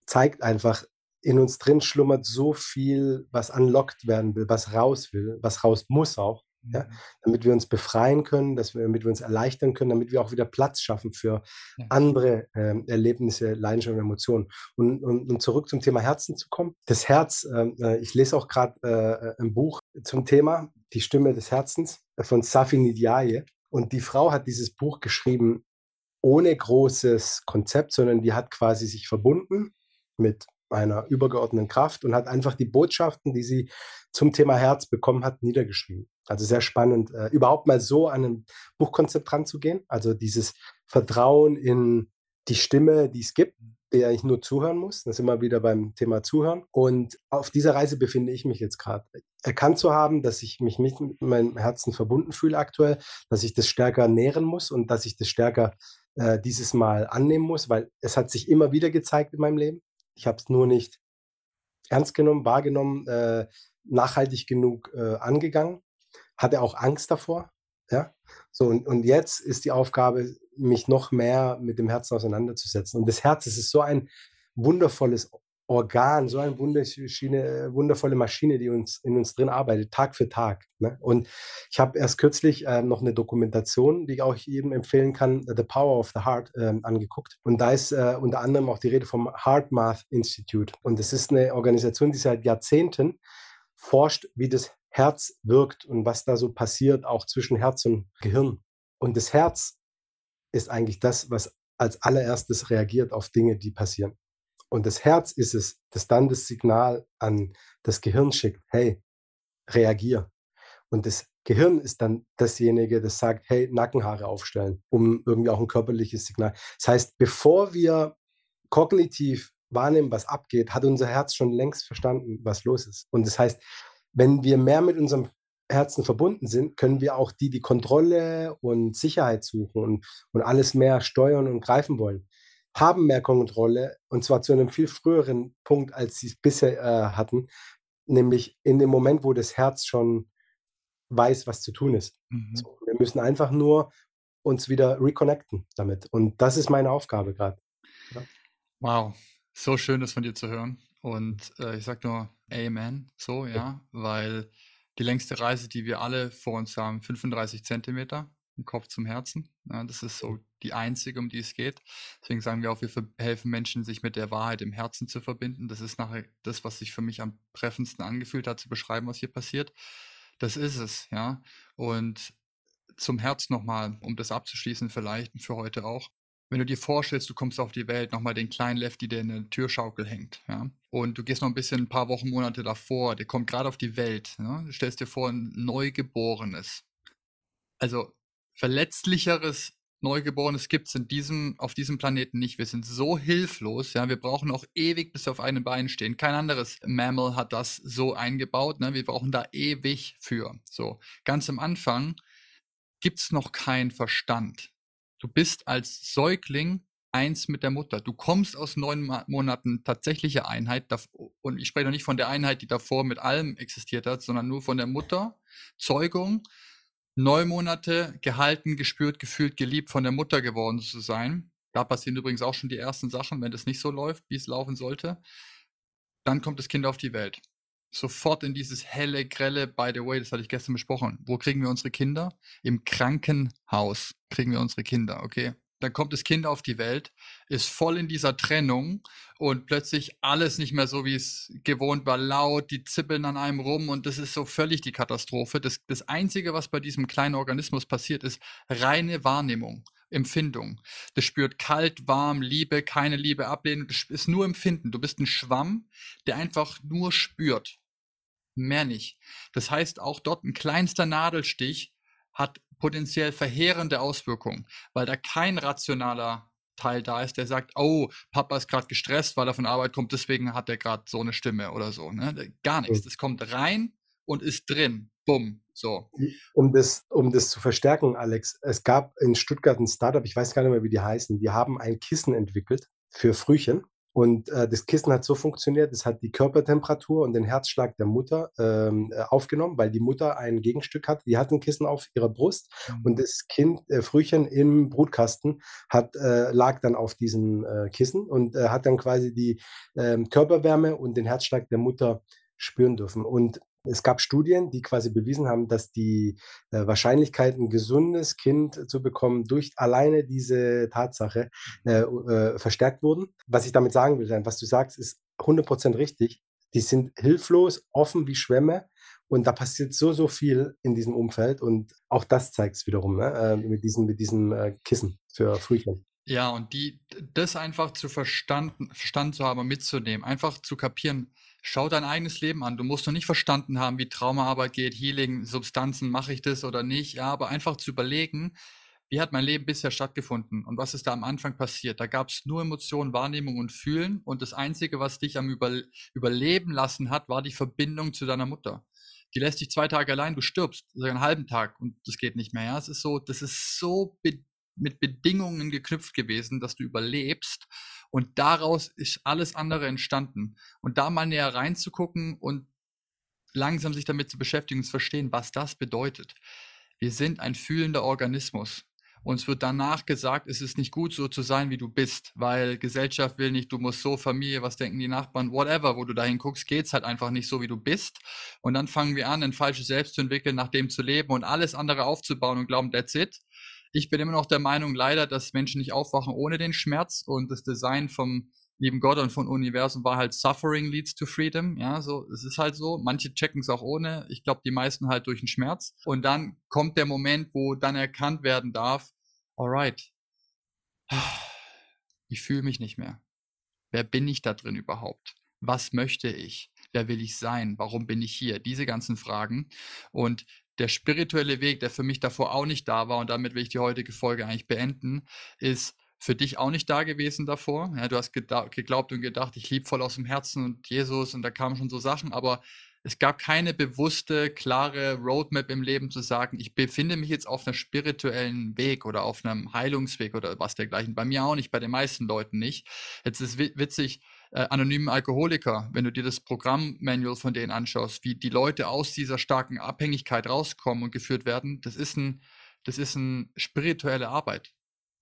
zeigt einfach, in uns drin schlummert so viel, was unlocked werden will, was raus will, was raus muss auch ja, mhm. damit wir uns befreien können, dass wir, damit wir uns erleichtern können, damit wir auch wieder Platz schaffen für ja. andere äh, Erlebnisse, Leidenschaften und Emotionen. Und, und, und, zurück zum Thema Herzen zu kommen. Das Herz, ähm, äh, ich lese auch gerade äh, ein Buch zum Thema, Die Stimme des Herzens äh, von Safi Ndiaye. Und die Frau hat dieses Buch geschrieben ohne großes Konzept, sondern die hat quasi sich verbunden mit einer übergeordneten Kraft und hat einfach die Botschaften, die sie zum Thema Herz bekommen hat, niedergeschrieben. Also sehr spannend, äh, überhaupt mal so an ein Buchkonzept ranzugehen. Also dieses Vertrauen in die Stimme, die es gibt, der ich nur zuhören muss. Das ist immer wieder beim Thema Zuhören. Und auf dieser Reise befinde ich mich jetzt gerade. Erkannt zu haben, dass ich mich mit meinem Herzen verbunden fühle aktuell, dass ich das stärker nähren muss und dass ich das stärker äh, dieses Mal annehmen muss, weil es hat sich immer wieder gezeigt in meinem Leben. Ich habe es nur nicht ernst genommen, wahrgenommen, äh, nachhaltig genug äh, angegangen hatte auch Angst davor. Ja? So, und, und jetzt ist die Aufgabe, mich noch mehr mit dem Herzen auseinanderzusetzen. Und das Herz, ist so ein wundervolles Organ, so eine wundervolle Maschine, die uns in uns drin arbeitet, Tag für Tag. Ne? Und ich habe erst kürzlich äh, noch eine Dokumentation, die ich auch jedem empfehlen kann, The Power of the Heart, äh, angeguckt. Und da ist äh, unter anderem auch die Rede vom Heart Math Institute. Und das ist eine Organisation, die seit Jahrzehnten forscht, wie das Herz wirkt und was da so passiert, auch zwischen Herz und Gehirn. Und das Herz ist eigentlich das, was als allererstes reagiert auf Dinge, die passieren. Und das Herz ist es, das dann das Signal an das Gehirn schickt, hey, reagier. Und das Gehirn ist dann dasjenige, das sagt, hey, Nackenhaare aufstellen, um irgendwie auch ein körperliches Signal. Das heißt, bevor wir kognitiv wahrnehmen, was abgeht, hat unser Herz schon längst verstanden, was los ist. Und das heißt, wenn wir mehr mit unserem Herzen verbunden sind, können wir auch die, die Kontrolle und Sicherheit suchen und, und alles mehr steuern und greifen wollen, haben mehr Kontrolle und zwar zu einem viel früheren Punkt, als sie es bisher äh, hatten, nämlich in dem Moment, wo das Herz schon weiß, was zu tun ist. Mhm. So, wir müssen einfach nur uns wieder reconnecten damit. Und das ist meine Aufgabe gerade.
Ja. Wow, so schön, das von dir zu hören. Und äh, ich sage nur Amen, so, ja, weil die längste Reise, die wir alle vor uns haben, 35 Zentimeter im Kopf zum Herzen. Ja, das ist so die einzige, um die es geht. Deswegen sagen wir auch, wir helfen Menschen, sich mit der Wahrheit im Herzen zu verbinden. Das ist nachher das, was sich für mich am treffendsten angefühlt hat, zu beschreiben, was hier passiert. Das ist es, ja. Und zum Herz nochmal, um das abzuschließen, vielleicht für heute auch wenn du dir vorstellst, du kommst auf die Welt, nochmal den kleinen Lefty, der in der Türschaukel hängt, ja, und du gehst noch ein bisschen, ein paar Wochen, Monate davor, der kommt gerade auf die Welt, ja? du stellst dir vor, ein Neugeborenes. Also verletzlicheres Neugeborenes gibt es in diesem, auf diesem Planeten nicht. Wir sind so hilflos, ja, wir brauchen auch ewig, bis wir auf einem Bein stehen. Kein anderes Mammal hat das so eingebaut, ne? Wir brauchen da ewig für. So, ganz am Anfang gibt es noch keinen Verstand. Du bist als Säugling eins mit der Mutter. Du kommst aus neun Monaten tatsächliche Einheit. Und ich spreche noch nicht von der Einheit, die davor mit allem existiert hat, sondern nur von der Mutter. Zeugung, neun Monate gehalten, gespürt, gefühlt, geliebt von der Mutter geworden zu sein. Da passieren übrigens auch schon die ersten Sachen, wenn das nicht so läuft, wie es laufen sollte. Dann kommt das Kind auf die Welt sofort in dieses helle, grelle, by the way, das hatte ich gestern besprochen. Wo kriegen wir unsere Kinder? Im Krankenhaus kriegen wir unsere Kinder, okay? Dann kommt das Kind auf die Welt, ist voll in dieser Trennung und plötzlich alles nicht mehr so, wie es gewohnt war, laut, die zippeln an einem rum und das ist so völlig die Katastrophe. Das, das Einzige, was bei diesem kleinen Organismus passiert, ist reine Wahrnehmung. Empfindung. Das spürt kalt, warm, Liebe, keine Liebe, Ablehnung. Das ist nur Empfinden. Du bist ein Schwamm, der einfach nur spürt. Mehr nicht. Das heißt, auch dort ein kleinster Nadelstich hat potenziell verheerende Auswirkungen, weil da kein rationaler Teil da ist, der sagt, oh, Papa ist gerade gestresst, weil er von Arbeit kommt, deswegen hat er gerade so eine Stimme oder so. Ne? Gar nichts. Das kommt rein und ist drin. Bumm. So.
Um das, um das zu verstärken, Alex, es gab in Stuttgart ein Startup, ich weiß gar nicht mehr, wie die heißen, die haben ein Kissen entwickelt für Frühchen. Und äh, das Kissen hat so funktioniert, es hat die Körpertemperatur und den Herzschlag der Mutter ähm, äh, aufgenommen, weil die Mutter ein Gegenstück hat. Die hat ein Kissen auf ihrer Brust mhm. und das Kind, äh, Frühchen im Brutkasten, hat, äh, lag dann auf diesem äh, Kissen und äh, hat dann quasi die ähm, Körperwärme und den Herzschlag der Mutter spüren dürfen. Und es gab Studien, die quasi bewiesen haben, dass die äh, Wahrscheinlichkeit, ein gesundes Kind zu bekommen, durch alleine diese Tatsache äh, äh, verstärkt wurden. Was ich damit sagen will, was du sagst, ist 100% richtig. Die sind hilflos, offen wie Schwämme und da passiert so, so viel in diesem Umfeld und auch das zeigt es wiederum ne? äh, mit diesem, mit diesem äh, Kissen für Frühchen.
Ja, und die, das einfach zu verstanden, verstanden zu haben mitzunehmen, einfach zu kapieren, schau dein eigenes Leben an. Du musst noch nicht verstanden haben, wie Traumaarbeit geht, Healing, Substanzen, mache ich das oder nicht, ja, aber einfach zu überlegen, wie hat mein Leben bisher stattgefunden und was ist da am Anfang passiert? Da gab es nur Emotionen, Wahrnehmung und Fühlen und das Einzige, was dich am Über Überleben lassen hat, war die Verbindung zu deiner Mutter. Die lässt dich zwei Tage allein, du stirbst, also einen halben Tag und das geht nicht mehr. Ja, es ist so, das ist so be mit Bedingungen geknüpft gewesen, dass du überlebst. Und daraus ist alles andere entstanden. Und da mal näher reinzugucken und langsam sich damit zu beschäftigen und zu verstehen, was das bedeutet. Wir sind ein fühlender Organismus. Uns wird danach gesagt, es ist nicht gut, so zu sein, wie du bist, weil Gesellschaft will nicht, du musst so, Familie, was denken die Nachbarn, whatever, wo du dahin guckst, geht's halt einfach nicht so, wie du bist. Und dann fangen wir an, ein falsches Selbst zu entwickeln, nach dem zu leben und alles andere aufzubauen und glauben, that's it. Ich bin immer noch der Meinung, leider, dass Menschen nicht aufwachen ohne den Schmerz und das Design vom lieben Gott und vom Universum war halt Suffering leads to Freedom. Ja, so, es ist halt so. Manche checken es auch ohne. Ich glaube, die meisten halt durch den Schmerz. Und dann kommt der Moment, wo dann erkannt werden darf, alright, ich fühle mich nicht mehr. Wer bin ich da drin überhaupt? Was möchte ich? Wer will ich sein? Warum bin ich hier? Diese ganzen Fragen. Und der spirituelle Weg, der für mich davor auch nicht da war, und damit will ich die heutige Folge eigentlich beenden, ist für dich auch nicht da gewesen davor. Ja, du hast geglaubt und gedacht, ich liebe voll aus dem Herzen und Jesus und da kamen schon so Sachen, aber es gab keine bewusste, klare Roadmap im Leben zu sagen, ich befinde mich jetzt auf einem spirituellen Weg oder auf einem Heilungsweg oder was dergleichen. Bei mir auch nicht, bei den meisten Leuten nicht. Jetzt ist witzig, äh, anonymen Alkoholiker, wenn du dir das Programmmanual von denen anschaust, wie die Leute aus dieser starken Abhängigkeit rauskommen und geführt werden, das ist ein, das ist eine spirituelle Arbeit.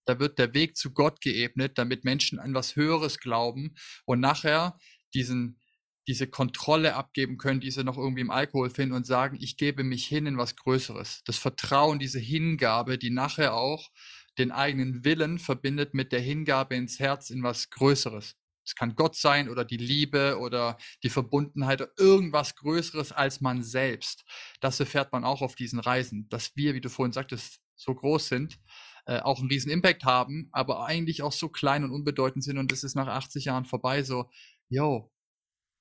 Da wird der Weg zu Gott geebnet, damit Menschen an was Höheres glauben und nachher diesen, diese Kontrolle abgeben können, die sie noch irgendwie im Alkohol finden und sagen, ich gebe mich hin in was Größeres. Das Vertrauen, diese Hingabe, die nachher auch den eigenen Willen verbindet mit der Hingabe ins Herz in was Größeres. Es kann Gott sein oder die Liebe oder die Verbundenheit oder irgendwas Größeres als man selbst. Das erfährt man auch auf diesen Reisen, dass wir, wie du vorhin sagtest, so groß sind, äh, auch einen riesen Impact haben, aber eigentlich auch so klein und unbedeutend sind und das ist nach 80 Jahren vorbei, so, yo,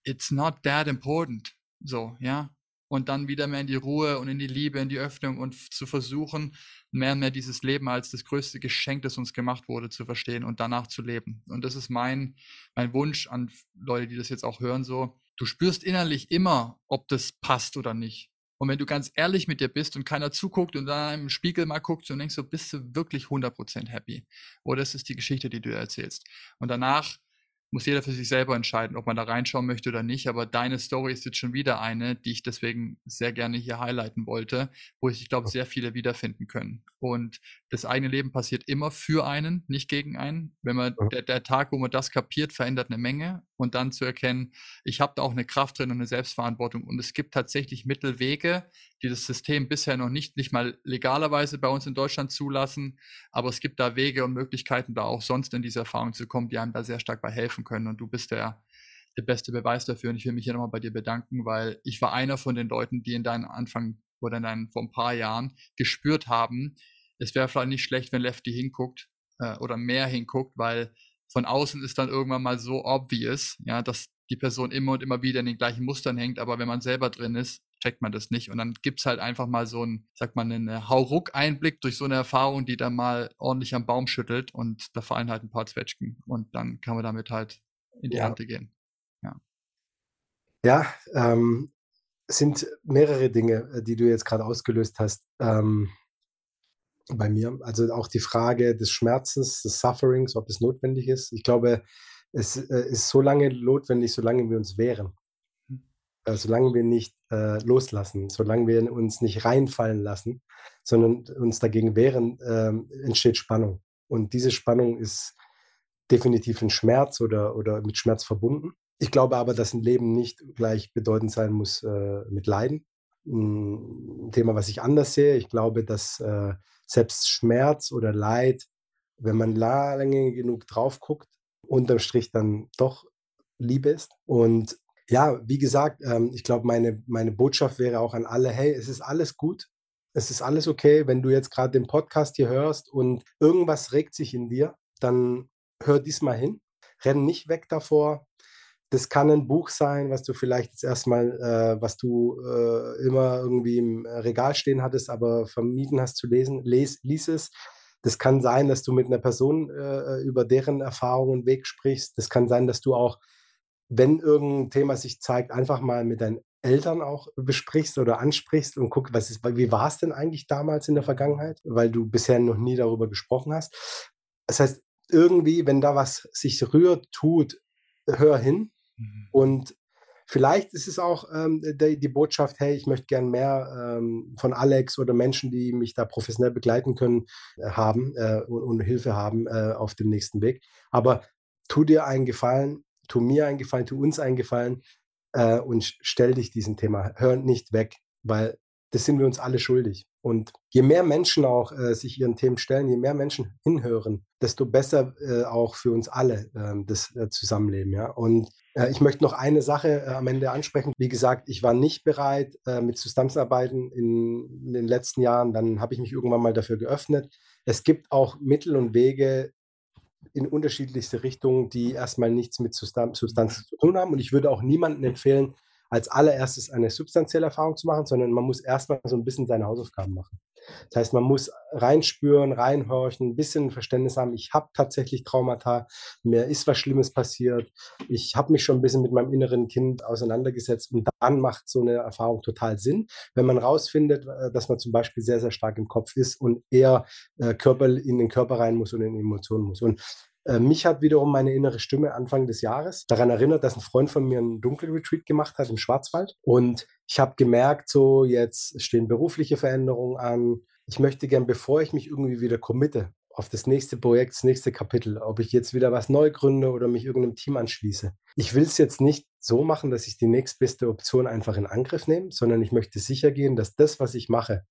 it's not that important. So, ja und dann wieder mehr in die Ruhe und in die Liebe, in die Öffnung und zu versuchen, mehr und mehr dieses Leben als das größte Geschenk, das uns gemacht wurde, zu verstehen und danach zu leben. Und das ist mein, mein Wunsch an Leute, die das jetzt auch hören, so, du spürst innerlich immer, ob das passt oder nicht. Und wenn du ganz ehrlich mit dir bist und keiner zuguckt und dann im Spiegel mal guckst und denkst so, bist du wirklich 100% happy? Oder ist es die Geschichte, die du erzählst? Und danach muss jeder für sich selber entscheiden, ob man da reinschauen möchte oder nicht. Aber deine Story ist jetzt schon wieder eine, die ich deswegen sehr gerne hier highlighten wollte, wo ich, ich glaube, sehr viele wiederfinden können. Und das eigene Leben passiert immer für einen, nicht gegen einen. Wenn man der, der Tag, wo man das kapiert, verändert eine Menge und dann zu erkennen, ich habe da auch eine Kraft drin und eine Selbstverantwortung und es gibt tatsächlich Mittelwege, die das System bisher noch nicht nicht mal legalerweise bei uns in Deutschland zulassen, aber es gibt da Wege und Möglichkeiten, da auch sonst in diese Erfahrung zu kommen, die einem da sehr stark bei helfen können. Und du bist der der beste Beweis dafür. Und ich will mich hier nochmal bei dir bedanken, weil ich war einer von den Leuten, die in deinen Anfang oder in deinen vor ein paar Jahren gespürt haben, es wäre vielleicht nicht schlecht, wenn Lefty hinguckt äh, oder mehr hinguckt, weil von außen ist dann irgendwann mal so obvious, ja, dass die Person immer und immer wieder in den gleichen Mustern hängt, aber wenn man selber drin ist, checkt man das nicht. Und dann gibt's halt einfach mal so einen, sagt man, einen Hauruck-Einblick durch so eine Erfahrung, die dann mal ordentlich am Baum schüttelt und da fallen halt ein paar Zwetschgen und dann kann man damit halt in die
Ja.
Ernte gehen.
Ja, ähm, es sind mehrere Dinge, äh, die du jetzt gerade ausgelöst hast, ähm, bei mir. Also auch die Frage des Schmerzes, des Sufferings, ob es notwendig ist. Ich glaube, es äh, ist so lange notwendig, solange wir uns wehren. Äh, solange wir nicht äh, loslassen, solange wir uns nicht reinfallen lassen, sondern uns dagegen wehren, ähm, entsteht Spannung. Und diese Spannung ist definitiv ein Schmerz oder, oder mit Schmerz verbunden. Ich glaube aber, dass ein Leben nicht gleich bedeutend sein muss äh, mit Leiden. Ein Thema, was ich anders sehe. Ich glaube, dass äh, selbst Schmerz oder Leid, wenn man lange genug drauf guckt, unterm Strich dann doch Liebe ist. Und ja, wie gesagt, ähm, ich glaube, meine, meine Botschaft wäre auch an alle, hey, es ist alles gut. Es ist alles okay, wenn du jetzt gerade den Podcast hier hörst und irgendwas regt sich in dir, dann hör diesmal hin. Renn nicht weg davor. Das kann ein Buch sein, was du vielleicht jetzt erstmal, äh, was du äh, immer irgendwie im Regal stehen hattest, aber vermieden hast zu lesen. Les, lies es. Das kann sein, dass du mit einer Person äh, über deren Erfahrungen und Weg sprichst. Das kann sein, dass du auch, wenn irgendein Thema sich zeigt, einfach mal mit deinen Eltern auch besprichst oder ansprichst und guck, was ist, wie war es denn eigentlich damals in der Vergangenheit, weil du bisher noch nie darüber gesprochen hast. Das heißt, irgendwie, wenn da was sich rührt, tut, hör hin.
Mhm.
Und vielleicht ist es auch ähm, die, die Botschaft, hey, ich möchte gern mehr ähm, von Alex oder Menschen, die mich da professionell begleiten können, äh, haben äh, und, und Hilfe haben äh, auf dem nächsten Weg. Aber tu dir einen Gefallen, tu mir einen Gefallen, tu uns einen Gefallen äh, und stell dich diesem Thema. Hör nicht weg, weil das sind wir uns alle schuldig. Und je mehr Menschen auch äh, sich ihren Themen stellen, je mehr Menschen hinhören, desto besser äh, auch für uns alle ähm, das äh, Zusammenleben. Ja? Und äh, ich möchte noch eine Sache äh, am Ende ansprechen. Wie gesagt, ich war nicht bereit, äh, mit zusammenzuarbeiten in, in den letzten Jahren. Dann habe ich mich irgendwann mal dafür geöffnet. Es gibt auch Mittel und Wege in unterschiedlichste Richtungen, die erstmal nichts mit Substanz, zu tun haben. Und ich würde auch niemandem empfehlen, als allererstes eine substanzielle Erfahrung zu machen, sondern man muss erstmal so ein bisschen seine Hausaufgaben machen. Das heißt, man muss reinspüren, reinhorchen, ein bisschen Verständnis haben. Ich habe tatsächlich Traumata, mir ist was Schlimmes passiert. Ich habe mich schon ein bisschen mit meinem inneren Kind auseinandergesetzt und dann macht so eine Erfahrung total Sinn, wenn man rausfindet, äh, dass man zum Beispiel sehr, sehr stark im Kopf ist und eher äh, Körper in den Körper rein muss und in Emotionen muss. Und mich hat wiederum meine innere Stimme Anfang des Jahres daran erinnert, dass ein Freund von mir einen Dunkelretreat gemacht hat im Schwarzwald. Und ich habe gemerkt, so jetzt stehen berufliche Veränderungen an. Ich möchte gern, bevor ich mich irgendwie wieder committe auf das nächste Projekt, das nächste Kapitel, ob ich jetzt wieder was neu gründe oder mich irgendeinem Team anschließe. Ich will es jetzt nicht so machen, dass ich die nächstbeste Option einfach in Angriff nehme, sondern ich möchte sicher gehen, dass das, was ich mache,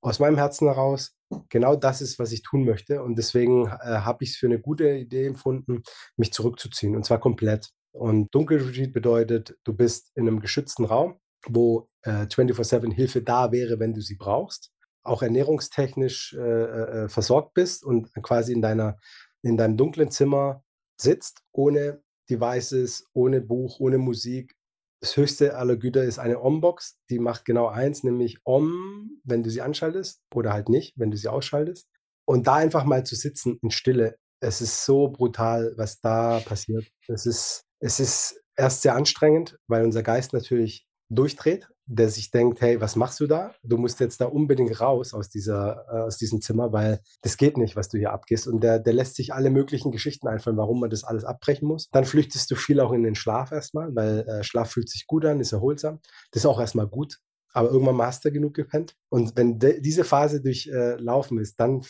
aus meinem Herzen heraus genau das ist, was ich tun möchte. Und deswegen äh, habe ich es für eine gute Idee empfunden, mich zurückzuziehen und zwar komplett. Und Dunkelretreat bedeutet, du bist in einem geschützten Raum, wo äh, 24-7 Hilfe da wäre, wenn du sie brauchst, auch ernährungstechnisch äh, äh, versorgt bist und quasi in, deiner, in deinem dunklen Zimmer sitzt, ohne Devices, ohne Buch, ohne Musik, das höchste aller Güter ist eine Om-Box, die macht genau eins, nämlich Om, wenn du sie anschaltest oder halt nicht, wenn du sie ausschaltest. Und da einfach mal zu sitzen in Stille, es ist so brutal, was da passiert. Es ist, es ist erst sehr anstrengend, weil unser Geist natürlich durchdreht, der sich denkt, hey, was machst du da? Du musst jetzt da unbedingt raus aus, dieser, äh, aus diesem Zimmer, weil das geht nicht, was du hier abgehst. Und der, der lässt sich alle möglichen Geschichten einfallen, warum man das alles abbrechen muss. Dann flüchtest du viel auch in den Schlaf erstmal, weil äh, Schlaf fühlt sich gut an, ist erholsam. Das ist auch erstmal gut. Aber irgendwann hast du genug gepennt. Und wenn diese Phase durchlaufen äh, ist, dann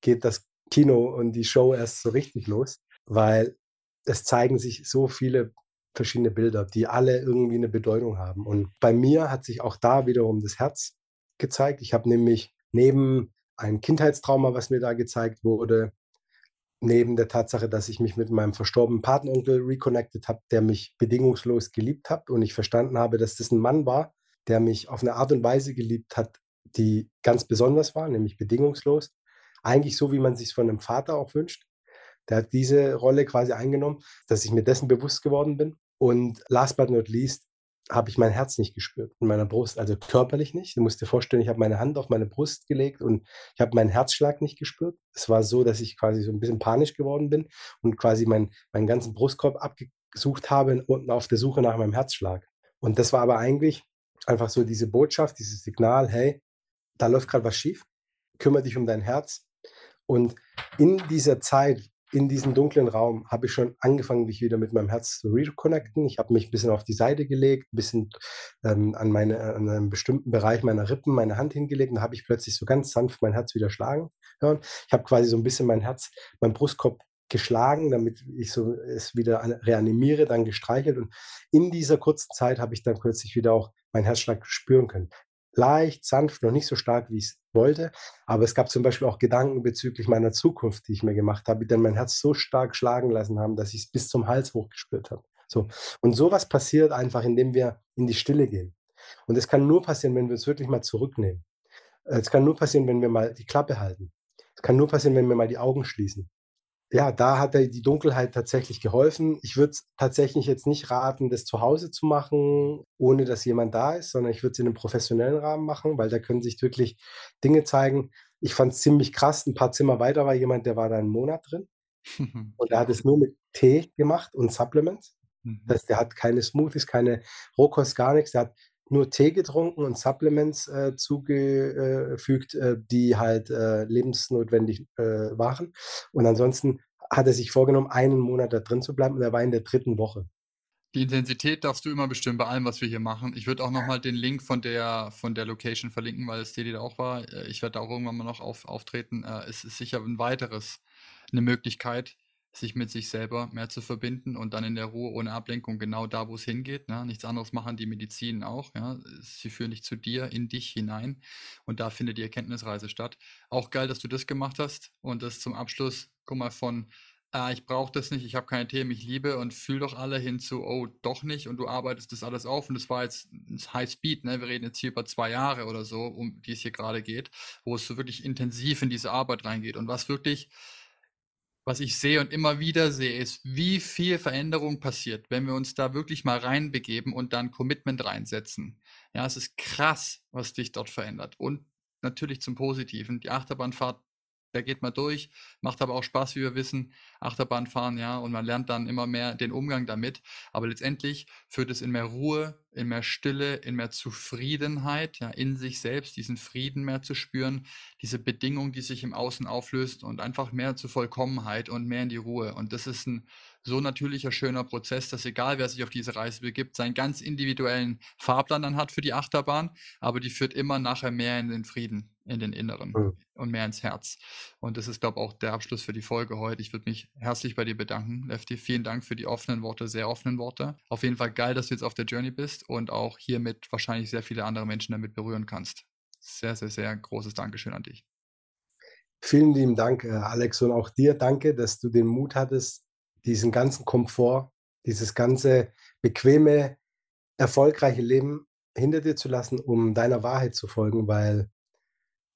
geht das Kino und die Show erst so richtig los, weil es zeigen sich so viele verschiedene Bilder, die alle irgendwie eine Bedeutung haben. Und bei mir hat sich auch da wiederum das Herz gezeigt. Ich habe nämlich neben ein Kindheitstrauma, was mir da gezeigt wurde, neben der Tatsache, dass ich mich mit meinem verstorbenen Patenonkel reconnected habe, der mich bedingungslos geliebt hat und ich verstanden habe, dass das ein Mann war, der mich auf eine Art und Weise geliebt hat, die ganz besonders war, nämlich bedingungslos. Eigentlich so, wie man sich von einem Vater auch wünscht. Der hat diese Rolle quasi eingenommen, dass ich mir dessen bewusst geworden bin. Und last but not least habe ich mein Herz nicht gespürt in meiner Brust, also körperlich nicht. Du musst dir vorstellen, ich habe meine Hand auf meine Brust gelegt und ich habe meinen Herzschlag nicht gespürt. Es war so, dass ich quasi so ein bisschen panisch geworden bin und quasi mein, meinen ganzen Brustkorb abgesucht habe und auf der Suche nach meinem Herzschlag. Und das war aber eigentlich einfach so diese Botschaft, dieses Signal, hey, da läuft gerade was schief, kümmere dich um dein Herz. Und in dieser Zeit, in diesem dunklen Raum habe ich schon angefangen, mich wieder mit meinem Herz zu reconnecten. Ich habe mich ein bisschen auf die Seite gelegt, ein bisschen ähm, an, meine, an einem bestimmten Bereich meiner Rippen meine Hand hingelegt und habe ich plötzlich so ganz sanft mein Herz wieder schlagen hören. Ich habe quasi so ein bisschen mein Herz, mein Brustkorb geschlagen, damit ich so es wieder reanimiere, dann gestreichelt und in dieser kurzen Zeit habe ich dann plötzlich wieder auch meinen Herzschlag spüren können leicht, sanft, noch nicht so stark, wie ich es wollte. Aber es gab zum Beispiel auch Gedanken bezüglich meiner Zukunft, die ich mir gemacht habe, die dann mein Herz so stark schlagen lassen haben, dass ich es bis zum Hals hochgespürt habe. So. Und sowas passiert einfach, indem wir in die Stille gehen. Und es kann nur passieren, wenn wir uns wirklich mal zurücknehmen. Es kann nur passieren, wenn wir mal die Klappe halten. Es kann nur passieren, wenn wir mal die Augen schließen ja, da hat die Dunkelheit tatsächlich geholfen. Ich würde tatsächlich jetzt nicht raten, das zu Hause zu machen, ohne dass jemand da ist, sondern ich würde es in einem professionellen Rahmen machen, weil da können sich wirklich Dinge zeigen. Ich fand es ziemlich krass. Ein paar Zimmer weiter war jemand, der war da einen Monat drin. und der hat es nur mit Tee gemacht und Supplements. Mhm. Das heißt, der hat keine Smoothies, keine Rohkost, gar nichts. Der hat nur Tee getrunken und Supplements äh, zugefügt, äh, die halt äh, lebensnotwendig äh, waren. Und ansonsten hat er sich vorgenommen, einen Monat da drin zu bleiben und er war in der dritten Woche.
Die Intensität darfst du immer bestimmen bei allem, was wir hier machen. Ich würde auch nochmal den Link von der, von der Location verlinken, weil es Steady da auch war. Äh, ich werde da auch irgendwann mal noch auf, auftreten. Äh, es ist sicher ein weiteres, eine Möglichkeit, sich mit sich selber mehr zu verbinden und dann in der Ruhe ohne Ablenkung genau da, wo es hingeht. Ne? Nichts anderes machen die Medizinen auch. Ja? Sie führen dich zu dir, in dich hinein und da findet die Erkenntnisreise statt. Auch geil, dass du das gemacht hast und das zum Abschluss, guck mal, von ah, ich brauche das nicht, ich habe keine Themen, ich liebe und fühl doch alle hin zu, oh, doch nicht und du arbeitest das alles auf und das war jetzt High Speed, ne? wir reden jetzt hier über zwei Jahre oder so, um die es hier gerade geht, wo es so wirklich intensiv in diese Arbeit reingeht und was wirklich was ich sehe und immer wieder sehe, ist, wie viel Veränderung passiert, wenn wir uns da wirklich mal reinbegeben und dann Commitment reinsetzen. Ja, es ist krass, was dich dort verändert. Und natürlich zum Positiven. Die Achterbahnfahrt da geht man durch, macht aber auch Spaß, wie wir wissen, Achterbahn fahren, ja, und man lernt dann immer mehr den Umgang damit. Aber letztendlich führt es in mehr Ruhe, in mehr Stille, in mehr Zufriedenheit, ja, in sich selbst, diesen Frieden mehr zu spüren, diese Bedingung, die sich im Außen auflöst und einfach mehr zur Vollkommenheit und mehr in die Ruhe. Und das ist ein so natürlicher, schöner Prozess, dass egal wer sich auf diese Reise begibt, seinen ganz individuellen Fahrplan dann hat für die Achterbahn, aber die führt immer nachher mehr in den Frieden in den Inneren mhm. und mehr ins Herz. Und das ist, glaube ich, auch der Abschluss für die Folge heute. Ich würde mich herzlich bei dir bedanken, Lefty. Vielen Dank für die offenen Worte, sehr offenen Worte. Auf jeden Fall geil, dass du jetzt auf der Journey bist und auch hiermit wahrscheinlich sehr viele andere Menschen damit berühren kannst. Sehr, sehr, sehr großes Dankeschön an dich.
Vielen lieben Dank, äh, Alex, und auch dir danke, dass du den Mut hattest, diesen ganzen Komfort, dieses ganze bequeme, erfolgreiche Leben hinter dir zu lassen, um deiner Wahrheit zu folgen, weil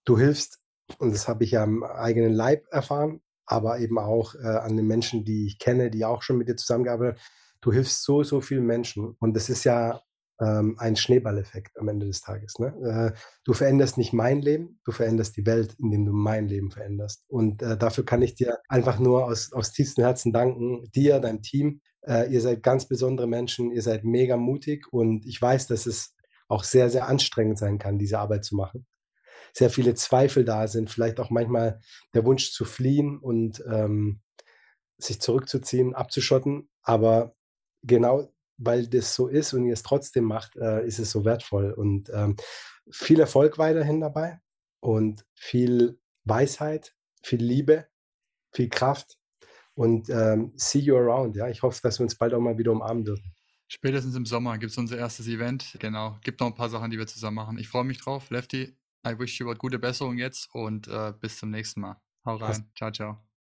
du hilfst, und das habe ich ja am eigenen Leib erfahren, aber eben auch äh, an den Menschen, die ich kenne, die auch schon mit dir zusammengearbeitet haben. Du hilfst so, so vielen Menschen. Und das ist ja ähm, ein Schneeballeffekt am Ende des Tages. Ne? Äh, du veränderst nicht mein Leben, du veränderst die Welt, indem du mein Leben veränderst. Und äh, dafür kann ich dir einfach nur aus, aus tiefstem Herzen danken, dir, deinem Team. Äh, ihr seid ganz besondere Menschen, ihr seid mega mutig und ich weiß, dass es auch sehr, sehr anstrengend sein kann, diese Arbeit zu machen sehr viele Zweifel da sind, vielleicht auch manchmal der Wunsch zu fliehen und ähm, sich zurückzuziehen, abzuschotten. Aber genau weil das so ist und ihr es trotzdem macht, äh, ist es so wertvoll. Und ähm, viel Erfolg weiterhin dabei und viel Weisheit, viel Liebe, viel Kraft und ähm, see you around. Ja, ich hoffe, dass wir uns bald auch mal wieder umarmen dürfen.
Spätestens im Sommer gibt es unser erstes Event. Genau. Gibt noch ein paar Sachen, die wir zusammen machen. Ich freue mich drauf. Lefty, I wish you what gute Besserung jetzt und äh, bis zum nächsten Mal. Hau rein. Ciao, ciao.